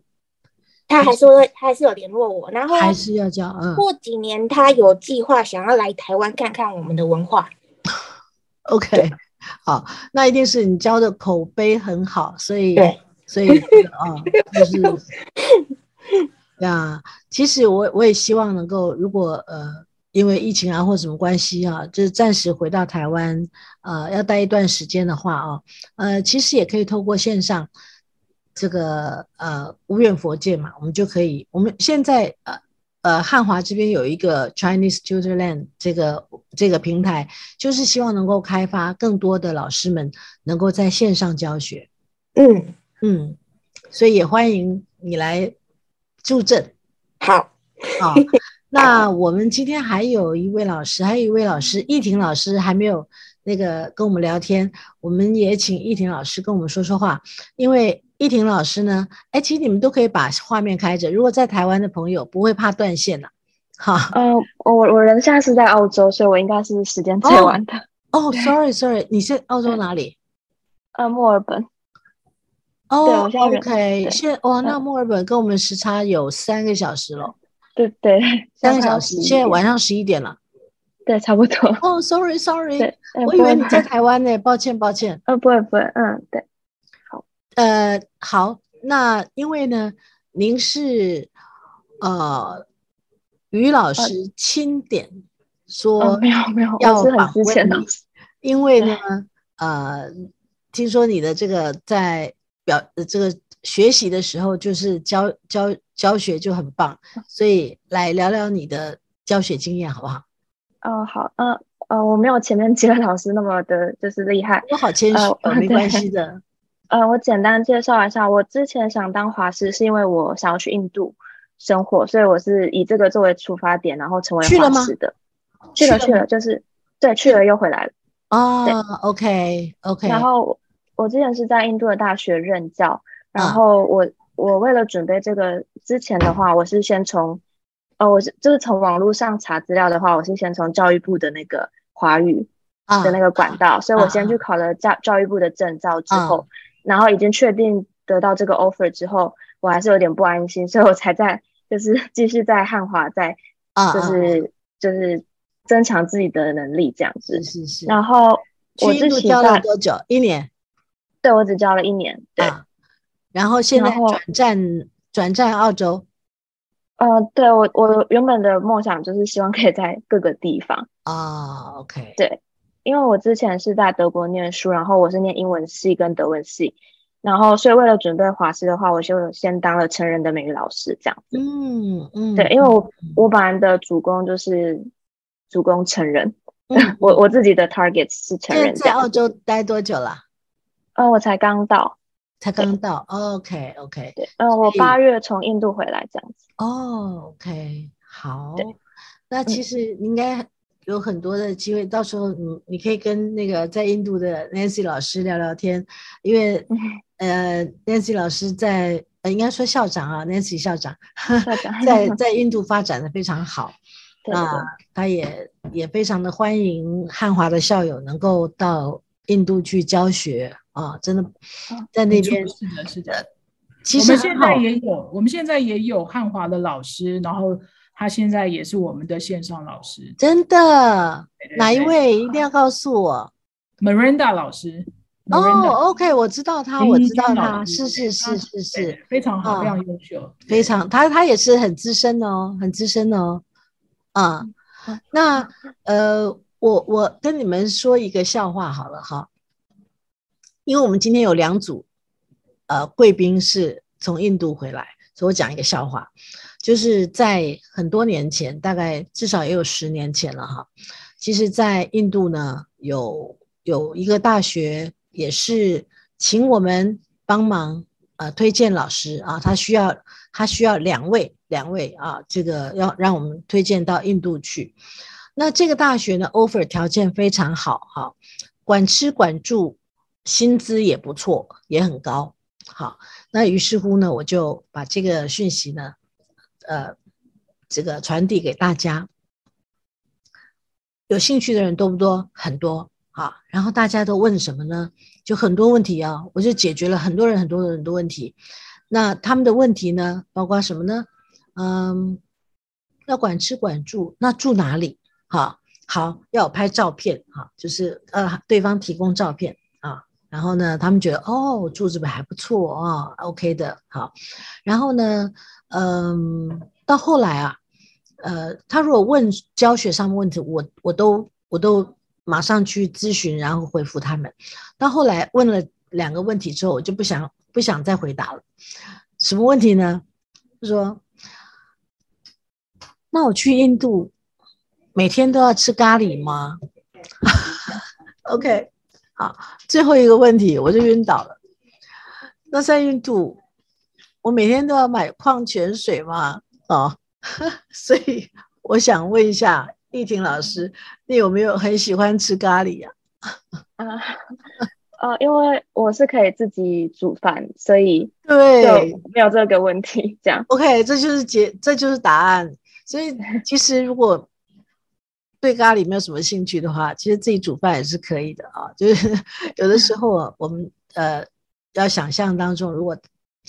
他还是会他还是有联络我，然后还是要教，嗯过几年他有计划想要来台湾看看我们的文化，，OK，好，那一定是你教的口碑很好，所以对，所以这个啊，就是 呀，其实我我也希望能够，如果呃。因为疫情啊或什么关系啊，就是暂时回到台湾，呃，要待一段时间的话啊，呃，其实也可以透过线上这个呃无远佛界嘛，我们就可以，我们现在呃呃汉华这边有一个 Chinese Tutorland 这个这个平台，就是希望能够开发更多的老师们能够在线上教学，嗯，嗯，所以也欢迎你来助阵。好，啊。那我们今天还有一位老师，还有一位老师，易婷老师还没有那个跟我们聊天，我们也请易婷老师跟我们说说话。因为易婷老师呢，哎，其实你们都可以把画面开着，如果在台湾的朋友不会怕断线呐、哈，嗯，我我人现在是在澳洲，所以我应该是时间最哦晚的。哦，sorry sorry，你是澳洲哪里？呃，墨尔本，哦，OK，现哇，那嗯墨尔本跟我们时差有三个小时了，对对，三个小时，现在晚上十一点了。对，差不多。哦，sorry sorry，对，呃我以为你在台湾呢，抱歉抱歉。呃，不会不会，嗯，对，好呃，好，那因为呢，您是呃于老师钦点说呃，没有没有，要我是很访之前的问你，因为呢，呃，听说你的这个在表呃这个学习的时候，就是教教教学就很棒，所以来聊聊你的教学经验好不好？哦，好，呃呃，我没有前面几位老师那么的，就是厉害。我好谦虚没关系的。呃，我简单介绍一下，我之前想当华师，是因为我想要去印度生活，所以我是以这个作为出发点，然后成为去华师的。去了去了去了，就是对，去了又回来了。哦，OK OK，然后我我之前是在印度的大学任教，然啊后我我为了准备这个之前的话，我是先从哦，我是就是从网络上查资料的话，我是先从教育部的那个华语啊的那个管道，所以我先啊去考了教教育部的证照之啊后，然后已经确定得到这个 offer 之后，我还是有点不安心，所以我才在就是 继续在汉华在就是就是增强自己的能力这样子是。是是。然后我自己去印度教了多久？一年对我只教了一年，对。啊。然后现在转战转战澳洲呃，对我我原本的梦想就是希望可以在各个地方，啊，OK，对，因为我之前是在德国念书，然后我是念英文系跟德文系，然后所以为了准备华师的话，我就先当了成人的美语老师这样子。嗯嗯，对，因为我我本来的主攻就是主攻成人，嗯 我我自己的 target 是成人在。澳洲待多久了？呃，我才刚到，才刚到，OK OK，对，嗯、我八月从印度回来这样子。哦，OK，好对。那其实你应该有很多的机会，到时候你你可以跟那个在印度的 Nancy 老师聊聊天，因为呃 Nancy 老师在呃应该说校长啊，Nancy 校长 在在印度发展的非常好，对。那他也也非常的欢迎汉华的校友能够到印度去教学啊，真的在那边是的，是的。其实我们现在也有，我们现在也有汉华的老师，然后他现在也是我们的线上老师真的对哪一位一定要告诉我。，Miranda 老师。哦 Miranda，OK，我知道他，我知道他，是是是是是，非常好，非啊常优秀。非常，他他也是很资深的哦，很资深的哦，啊，那呃，我我跟你们说一个笑话好了哈，因为我们今天有两组呃贵宾是从印度回来，所以我讲一个笑话，就是在很多年前，大概至少也有十年前了哈。其实，在印度呢，有有一个大学也是请我们帮忙呃推荐老师啊，他需要他需要两位两位啊，这个要让我们推荐到印度去。那这个大学呢，offer 条件非常好哈、管吃管住，薪资也不错，也很高。好，那于是乎呢，我就把这个讯息呢，呃，这个传递给大家。有兴趣的人多不多？很多。好，然后大家都问什么呢？就很多问题啊，我就解决了很多人很多人的问题。那他们的问题呢，包括什么呢？嗯，要管吃管住，那住哪里？好，好，要拍照片，哈，就是呃，对方提供照片，然后呢，他们觉得哦，住这边还不错啊，OK 的，好，然后呢，嗯，到后来啊，呃，他如果问教学上面问题，我我都我都马上去咨询，然后回复他们。到后来问了两个问题之后，我就不想不想再回答了。什么问题呢？就说，那我去印度，每天都要吃咖喱吗？OK，好，最后一个问题我就晕倒了。那在印度，我每天都要买矿泉水吗？哦，所以我想问一下丽婷老师，你有没有很喜欢吃咖喱呀、啊，呃，因为我是可以自己煮饭，所以 就对没有这个问题。这样，，OK，这就是结，这就是答案。所以其实如果对咖喱没有什么兴趣的话，其实自己煮饭也是可以的啊。就是 有的时候啊我们呃要想象当中，如果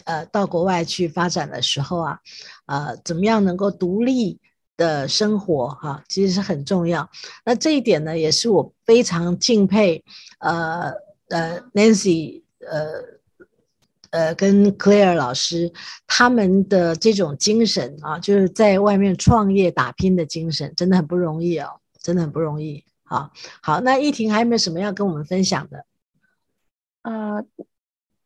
呃到国外去发展的时候啊，呃怎么样能够独立的生活哈、其实是很重要。那这一点呢，也是我非常敬佩呃呃 Nancy 呃。呃，跟 Claire 老师他们的这种精神啊，就是在外面创业打拼的精神，真的很不容易哦，真的很不容易。好，好，那依婷还有没有什么要跟我们分享的？呃，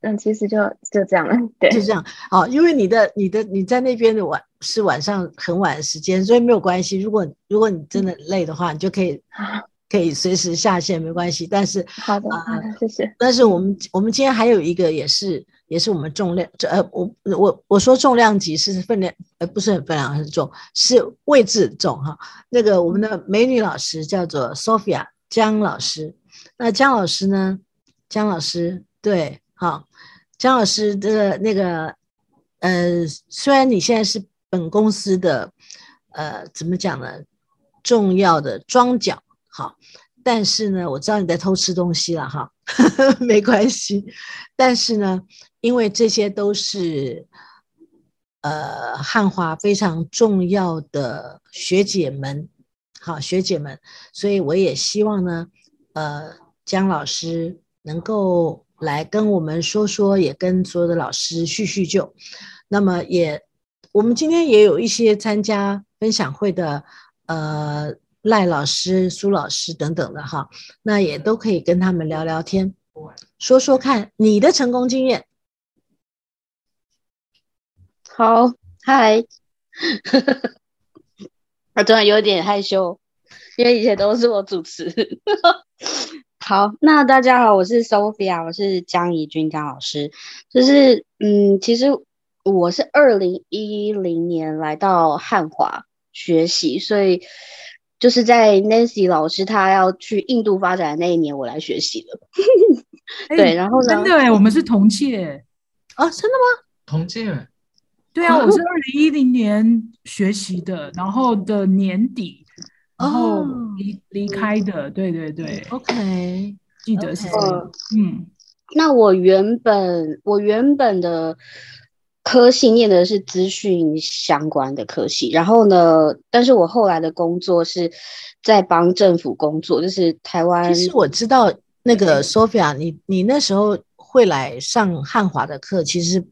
嗯，其实就就这样了。对，就这样，哦，因为你的、你的、你在那边的晚是晚上很晚的时间，所以没有关系。如果如果你真的累的话，你就可以 可以随时下线，没关系。但是好的，好的，谢谢。但是我们我们今天还有一个也是也是我们重量，这呃我我我说重量级是分量，呃不是很分量很重，是位置重哈。那个我们的美女老师叫做 Sophia 江老师，那江老师呢？江老师对，好，江老师的那个呃，虽然你现在是本公司的呃怎么讲呢，重要的庄脚，好。但是呢，我知道你在偷吃东西了哈，没关系。但是呢，因为这些都是呃汉华非常重要的学姐们，好学姐们，所以我也希望呢，呃，江老师能够来跟我们说说，也跟所有的老师叙叙旧。那么也，我们今天也有一些参加分享会的，呃。赖老师、苏老师等等的哈，那也都可以跟他们聊聊天，说说看你的成功经验。好，嗨，我突然有点害羞，因为以前都是我主持。好，那大家好，我是 Sophia，我是江怡君江老师。就是，嗯，其实我是二零一零年来到汉华学习，所以。就是在 Nancy 老师他要去印度发展的那一年，我来学习了。对，然后呢？真的哎，我们是同届啊，真的吗？同届。对啊，我是 二零一零年学习的，然后的年底，然后离离开的。对对对，OK，记得是这样。嗯，那我原本我原本的科系念的是资讯相关的科系，然后呢，但是我后来的工作是在帮政府工作，就是台湾。其实我知道那个 Sophia，你你那时候会来上汉华的课，其实。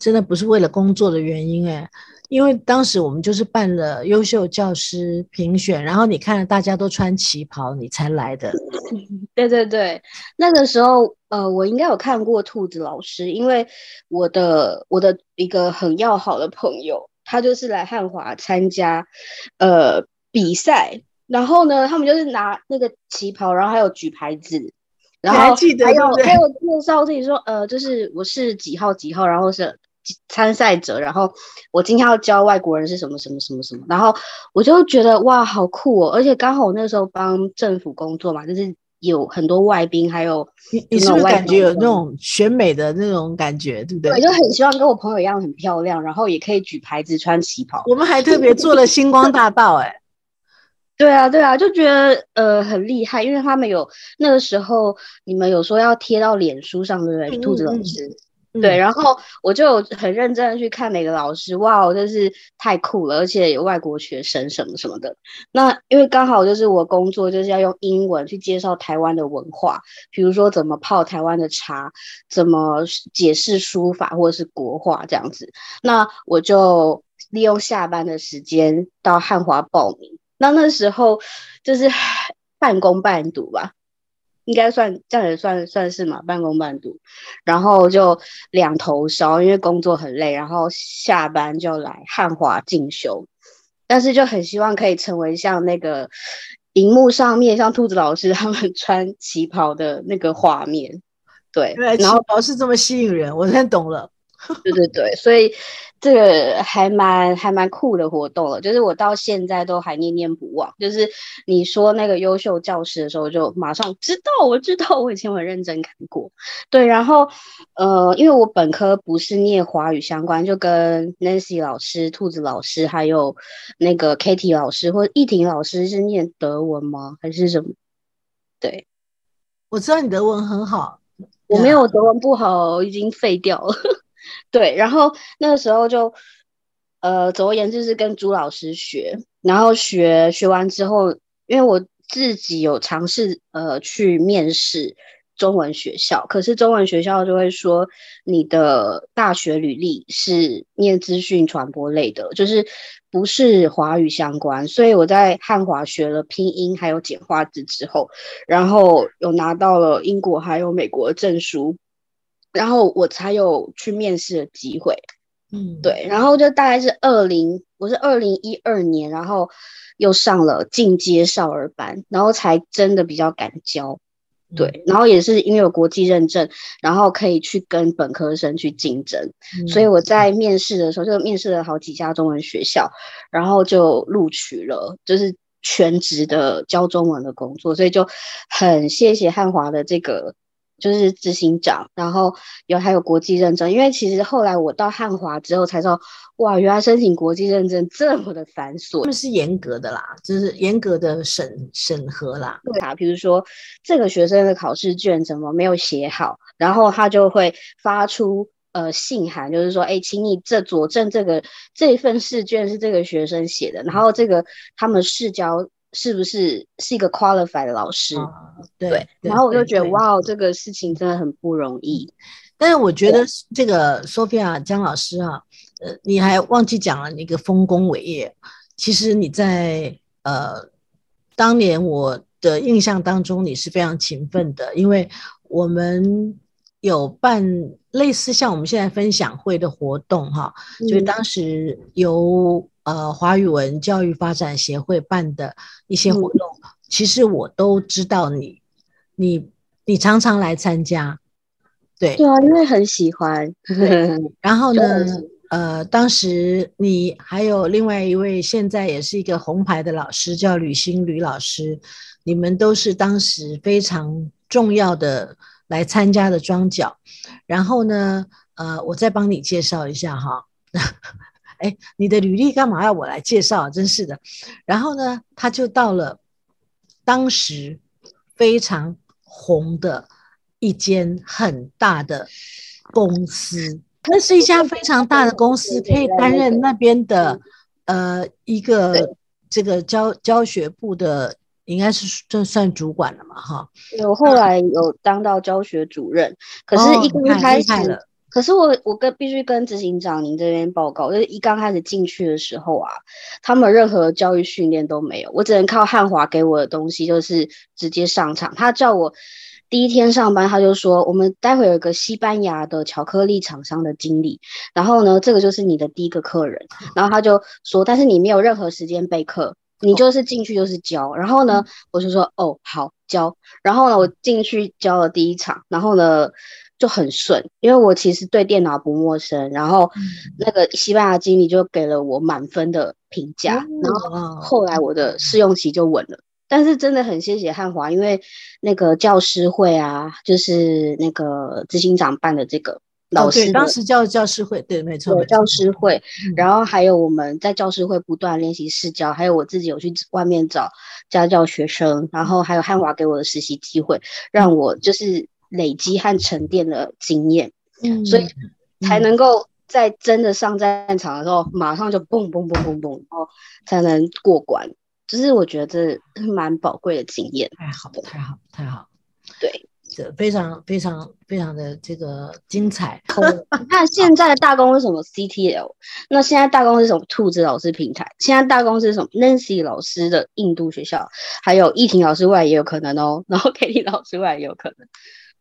真的不是为了工作的原因哎，因为当时我们就是办了优秀教师评选，然后你看了大家都穿旗袍，你才来的。对对对，那个时候呃，我应该有看过兔子老师，因为我的我的一个很要好的朋友，他就是来汉华参加呃比赛，然后呢，他们就是拿那个旗袍，然后还有举牌子，然后还有还有介绍自己说呃，就是我是几号几号，然后是。参赛者，然后我今天要教外国人是什么什么什么什么，然后我就觉得哇，好酷哦！而且刚好我那时候帮政府工作嘛，就是有很多外宾，还有你你是不是感觉有那种选美的那种感觉，对不对？我就很希望跟我朋友一样很漂亮，然后也可以举牌子、穿旗袍。我们还特别做了星光大道，哎，对啊，对啊，就觉得呃很厉害，因为他们有那个时候你们有说要贴到脸书上，对不对？兔子老师。对，然后我就很认真的去看每个老师，哇，真是太酷了，而且有外国学生什么什么的。那因为刚好就是我工作就是要用英文去介绍台湾的文化，比如说怎么泡台湾的茶，怎么解释书法或者是国画这样子。那我就利用下班的时间到汉华报名。那那时候就是 半工半读吧。应该算这样也算算是嘛，半工半读，然后就两头烧，因为工作很累，然后下班就来汉华进修，但是就很希望可以成为像那个荧幕上面像兔子老师 他们穿旗袍的那个画面，对，然后旗袍是这么吸引人，我现在懂了，对对对，所以。这个还蛮还蛮酷的活动了，就是我到现在都还念念不忘。就是你说那个优秀教师的时候，就马上知道，我知道，我以前很认真看过。对，然后呃，因为我本科不是念华语相关，就跟 Nancy 老师、兔子老师还有那个 Katie 老师或者易婷老师是念德文吗？还是什么？对，我知道你德文很好，我没有德文不好，已经废掉了。对，然后那个时候就，呃，总而言之是跟朱老师学，然后学学完之后，因为我自己有尝试呃去面试中文学校，可是中文学校就会说你的大学履历是念资讯传播类的，就是不是华语相关，所以我在汉华学了拼音还有简化字之后，然后有拿到了英国还有美国的证书。然后我才有去面试的机会，嗯，对，然后就大概是二零，我是二零一二年，然后又上了进阶少儿班，然后才真的比较敢教，对，然后也是因为有国际认证，然后可以去跟本科生去竞争，所以我在面试的时候就面试了好几家中文学校，然后就录取了，就是全职的教中文的工作，所以就很谢谢汉华的这个。就是执行长，然后有还有国际认证，因为其实后来我到汉华之后才知道，哇，原来申请国际认证这么的繁琐，那是严格的啦，就是严格的审审核啦。对啊，比如说这个学生的考试卷怎么没有写好，然后他就会发出呃信函，就是说，哎，请你这佐证这个这份试卷是这个学生写的，然后这个他们试教。是不是是一个 qualified 的老师？对，然后我就觉得哇，这个事情真的很不容易。但是我觉得这个 Sophia 江老师啊，呃，你还忘记讲了那个丰功伟业。其实你在呃当年我的印象当中，你是非常勤奋的，因为我们有办类似像我们现在分享会的活动哈，就当时由。呃，华语文教育发展协会办的一些活动，其实我都知道你，你你常常来参加，对对啊，因为很喜欢。然后呢，呃，当时你还有另外一位现在也是一个红牌的老师，叫吕新吕老师，你们都是当时非常重要的来参加的庄脚。然后呢，呃，我再帮你介绍一下哈。哎，你的履历干嘛要我来介绍？真是的。然后呢，他就到了当时非常红的一间很大的公司，那是一家非常大的公司，可以担任那边的呃一个这个教教学部的，应该是这算主管了嘛？哈，有后来有当到教学主任，可是一刚开始。可是我我跟必须跟执行长您这边报告，就是一刚开始进去的时候啊，他们任何教育训练都没有，我只能靠汉华给我的东西，就是直接上场。他叫我第一天上班，他就说我们待会有一个西班牙的巧克力厂商的经理，然后呢，这个就是你的第一个客人，然后他就说，但是你没有任何时间备课，你就是进去就是教。然后呢，我就说哦好教。然后呢，我进去教了第一场，然后呢。就很顺，因为我其实对电脑不陌生，然后那个西班牙经理就给了我满分的评价，然后后来我的试用期就稳了。但是真的很谢谢汉华，因为那个教师会啊，就是那个执行长办的这个老师，当时叫教师会，对，没错，教师会。然后还有我们在教师会不断练习试教，还有我自己有去外面找家教学生，然后还有汉华给我的实习机会，让我就是。累积和沉淀的经验，嗯，所以才能够在真的上战场的时候，马上就蹦蹦蹦蹦蹦，然后才能过关。就是我觉得这蛮宝贵的经验。太好，太好，太好。对，这非常非常非常的这个精彩。你看现在的大公是什么 CTL？那现在大公是什么兔子老师平台？现在大公是什么 Nancy 老师的印度学校？还有易婷老师未来也有可能哦，然后 Kitty 老师未来也有可能。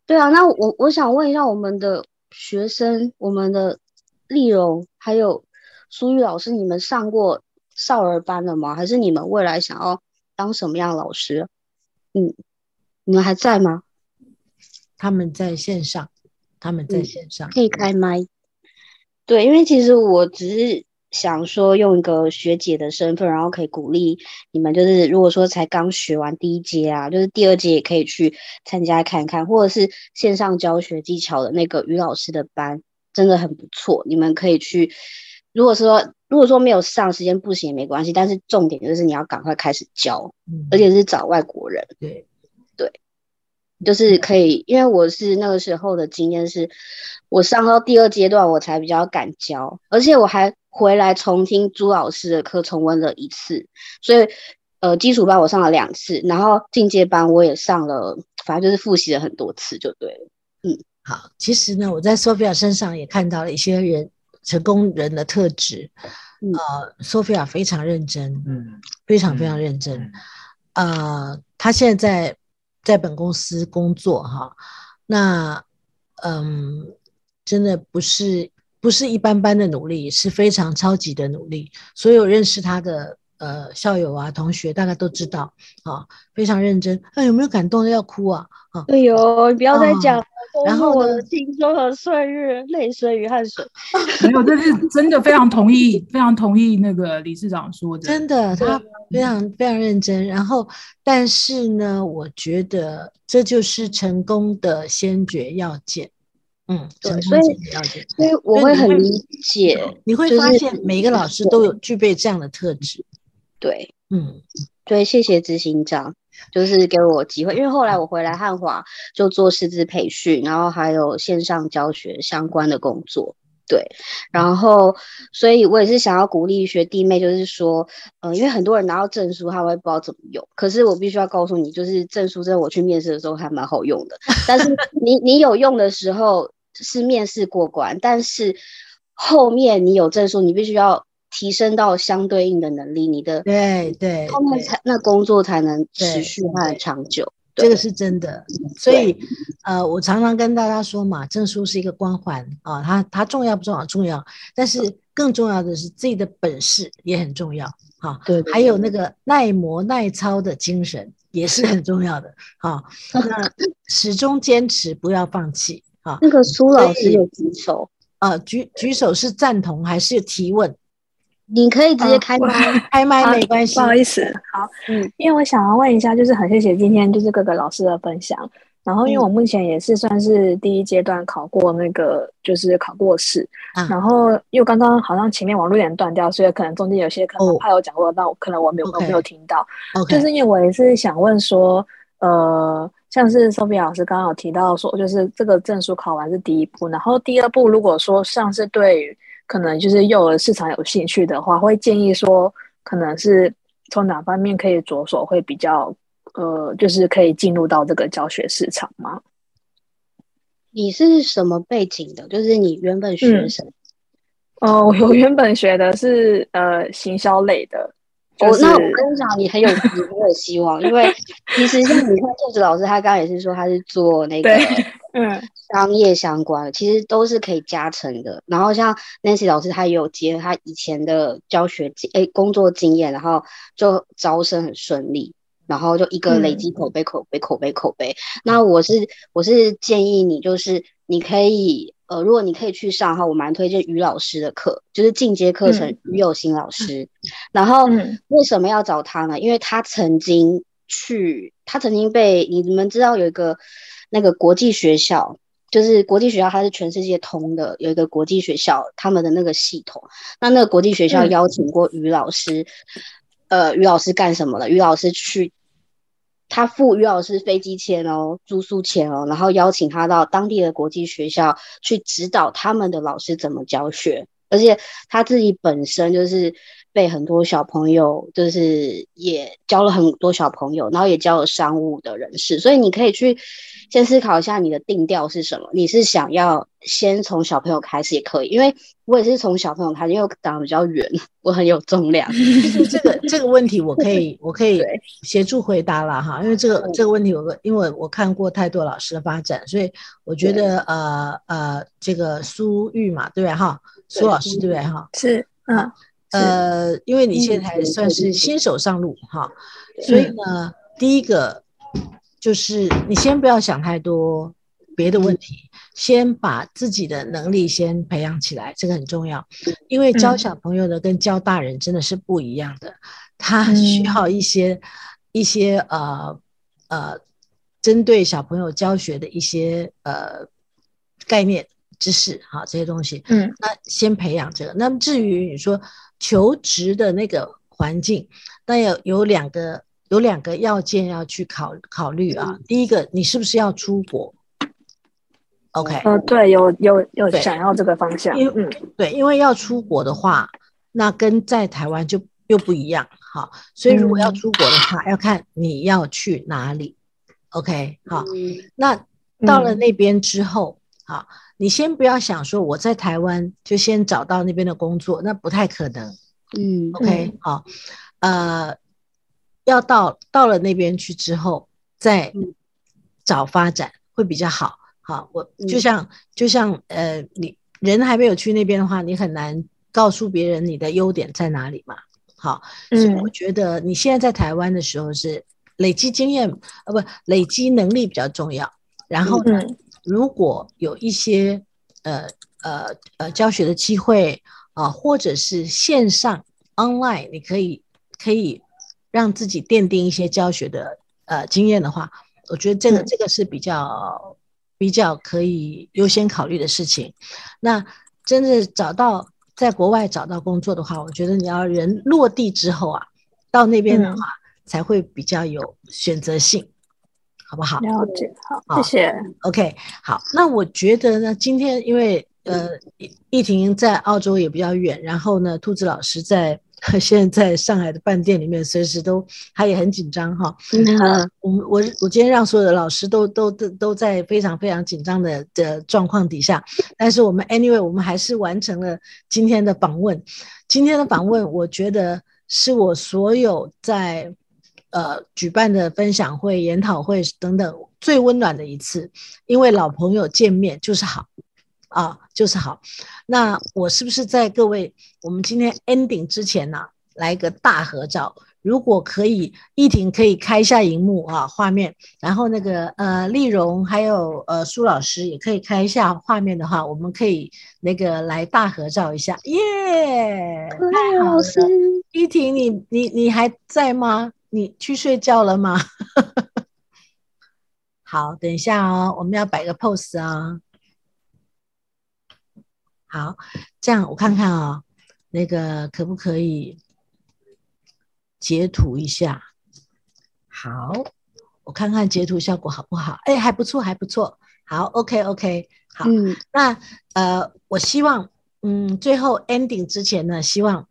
对啊，那我我想问一下我们的学生，我们的丽蓉还有苏玉老师，你们上过少儿班了吗？还是你们未来想要当什么样老师？嗯，你们还在吗？他们在线上，他们在线上可以开麦。对，因为其实我只是。想说用一个学姐的身份，然后可以鼓励你们，就是如果说才刚学完第一节啊，就是第二节也可以去参加看看，或者是线上教学技巧的那个于老师的班，真的很不错，你们可以去。如果说如果说没有上时间不行也没关系，但是重点就是你要赶快开始教，而且是找外国人。对对，就是可以，因为我是那个时候的经验是，我上到第二阶段我才比较敢教，而且我还。回来重听朱老师的课，重温了一次，所以呃，基础班我上了两次，然后进阶班我也上了，反正就是复习了很多次，就对了。嗯，好，其实呢，我在 Sophia 身上也看到了一些人成功人的特质。呃，Sophia 非常认真，嗯，非常非常认真。呃，他现在在在本公司工作哈，那嗯，真的不是。不是一般般的努力，是非常超级的努力。所有认识他的呃校友啊、同学，大概都知道啊，非常认真。那有没有感动的要哭啊？啊，哎呦，你不要再讲了。然后我的青春和岁月，泪水与汗水。没有，这是真的非常同意，非常同意那个理事长说的。真的，他非常非常认真。然后，但是呢，我觉得这就是成功的先决要件。嗯，对，所以所以我会很理解，你会发现每一个老师都有具备这样的特质。对，嗯，对，谢谢执行长，就是给我机会，因为后来我回来汉华就做师资培训，然后还有线上教学相关的工作。对，然后所以我也是想要鼓励学弟妹，就是说，呃，因为很多人拿到证书，他会不知道怎么用，可是我必须要告诉你，就是证书在我去面试的时候还蛮好用的，但是 你你有用的时候。是面试过关，但是后面你有证书，你必须要提升到相对应的能力，你的对对，后面才那工作才能持续和长久。这个是真的，所以呃，我常常跟大家说嘛，证书是一个光环啊，它它重要不重要？重要，但是更重要的是自己的本事也很重要哈。对，还有那个耐磨耐操的精神也是很重要的哈。那始终坚持，不要放弃。那个苏老师有举手，呃举举手是赞同还是提问？你可以直接开麦，开麦没关系。不好意思，好，嗯，因为我想要问一下，就是很谢谢今天就是各个老师的分享。然后，因为我目前也是算是第一阶段考过那个，就是考过试。然后，因为刚刚好像前面网络有点断掉，所以可能中间有些可能怕有讲过，但我可能我没有我没有听到。就是因为我也是想问说，呃，像是 Sophia 老师刚刚有提到说，就是这个证书考完是第一步，然后第二步如果说像是对。可能就是幼儿市场有兴趣的话，会建议说，可能是从哪方面可以着手会比较，呃，就是可以进入到这个教学市场吗？你是什么背景的？就是你原本学什么？哦，我原本学的是呃行销类的。我那我跟你讲，你很有你很有希望，因为其实像你看兔子老师，他刚刚也是说他是做那个。嗯，商业相关的其实都是可以加成的。然后像 Nancy 老师，他也有结合他以前的教学经诶工作经验，然后就招生很顺利，然后就一个累积口碑、口碑、口碑、口碑。那我是我是建议你，就是你可以呃，如果你可以去上哈，我蛮推荐于老师的课，就是进阶课程，于有新老师。然后为什么要找他呢？因为他曾经去，他曾经被你们知道有一个。那个国际学校就是国际学校，它是全世界通的，有一个国际学校，他们的那个系统。那那个国际学校邀请过于老师，呃，于老师干什么了？于老师去，他付于老师飞机钱哦，住宿钱哦，然后邀请他到当地的国际学校去指导他们的老师怎么教学，而且他自己本身就是被很多小朋友，就是也教了很多小朋友，然后也教了商务的人士，所以你可以去。先思考一下你的定调是什么？你是想要先从小朋友开始也可以，因为我也是从小朋友开始，因为我长得比较圆，我很有重量。这个这个问题我可以 我可以协助回答了哈，因为这个这个问题我因为我看过太多老师的发展，所以我觉得呃呃这个苏玉嘛，对不对哈？苏老师对不对哈？是嗯呃，因为你现在还算是新手上路哈，所以呢，第一个。就是你先不要想太多别的问题，先把自己的能力先培养起来，这个很重要。因为教小朋友的跟教大人真的是不一样的，他需要一些一些呃呃，针对小朋友教学的一些呃概念知识哈，这些东西。嗯，那先培养这个。那么至于你说求职的那个环境，那有有两个。有两个要件要去考考虑啊。第一个，你是不是要出国？OK，呃，对，有有有想要这个方向。嗯，对，因为要出国的话，那跟在台湾就又不一样。好，所以如果要出国的话，要看你要去哪里。OK，好，那到了那边之后，好，你先不要想说我在台湾就先找到那边的工作，那不太可能。嗯，OK，好，呃。要到到了那边去之后，再找发展会比较好。好，我就像就像呃，你人还没有去那边的话，你很难告诉别人你的优点在哪里嘛。好，所以我觉得你现在在台湾的时候是累积经验呃，不累积能力比较重要。然后呢，如果有一些呃呃呃教学的机会啊，或者是线上 online，你可以可以。让自己奠定一些教学的呃经验的话，我觉得这个这个是比较比较可以优先考虑的事情。那真的找到在国外找到工作的话，我觉得你要人落地之后啊，到那边的话才会比较有选择性，好不好？了解，好，谢谢。OK，好，那我觉得呢，今天因为呃，易婷在澳洲也比较远，然后呢，兔子老师在。现在在上海的饭店里面，随时都他也很紧张哈。嗯，我们我我今天让所有的老师都都都都在非常非常紧张的的状况底下，但是我们 anyway 我们还是完成了今天的访问。今天的访问，我觉得是我所有在呃举办的分享会、研讨会等等最温暖的一次，因为老朋友见面就是好。啊，就是好。那我是不是在各位我们今天 ending 之前呢，来一个大合照，如果可以，依婷可以开一下荧幕啊，画面，然后那个呃，丽蓉还有呃苏老师也可以开一下画面的话，我们可以那个来大合照一下，耶！太好了，依婷，你你你还在吗？你去睡觉了吗？好，等一下哦，我们要摆个 pose 啊。好，这样我看看啊，那个可不可以？截图一下，好，我看看截图效果好不好？哎，还不错，还不错。好，OK，OK，好。嗯那呃，我希望，嗯，最后 ending 之前呢，希望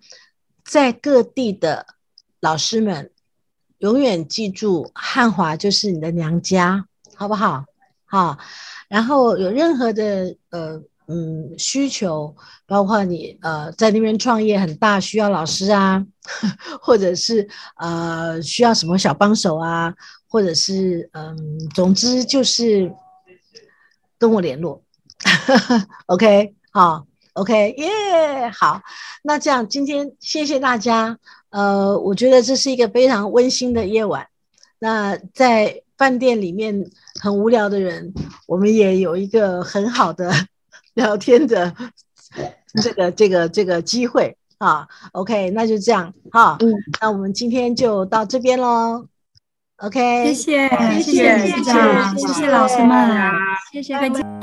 在各地的老师们永远记住，汉华就是你的娘家，好不好？好，然后有任何的呃。嗯，需求包括你呃在那边创业很大，需要老师啊，或者是呃需要什么小帮手啊，或者是嗯，总之就是跟我联络。OK，好，OK，耶，好，那这样今天谢谢大家。呃，我觉得这是一个非常温馨的夜晚。那在饭店里面很无聊的人，我们也有一个很好的 聊天的这个这个这个机会啊。OK，那就这样哈、嗯，那我们今天就到这边喽。OK，谢谢，谢谢谢谢,谢谢老师们，谢谢，再见。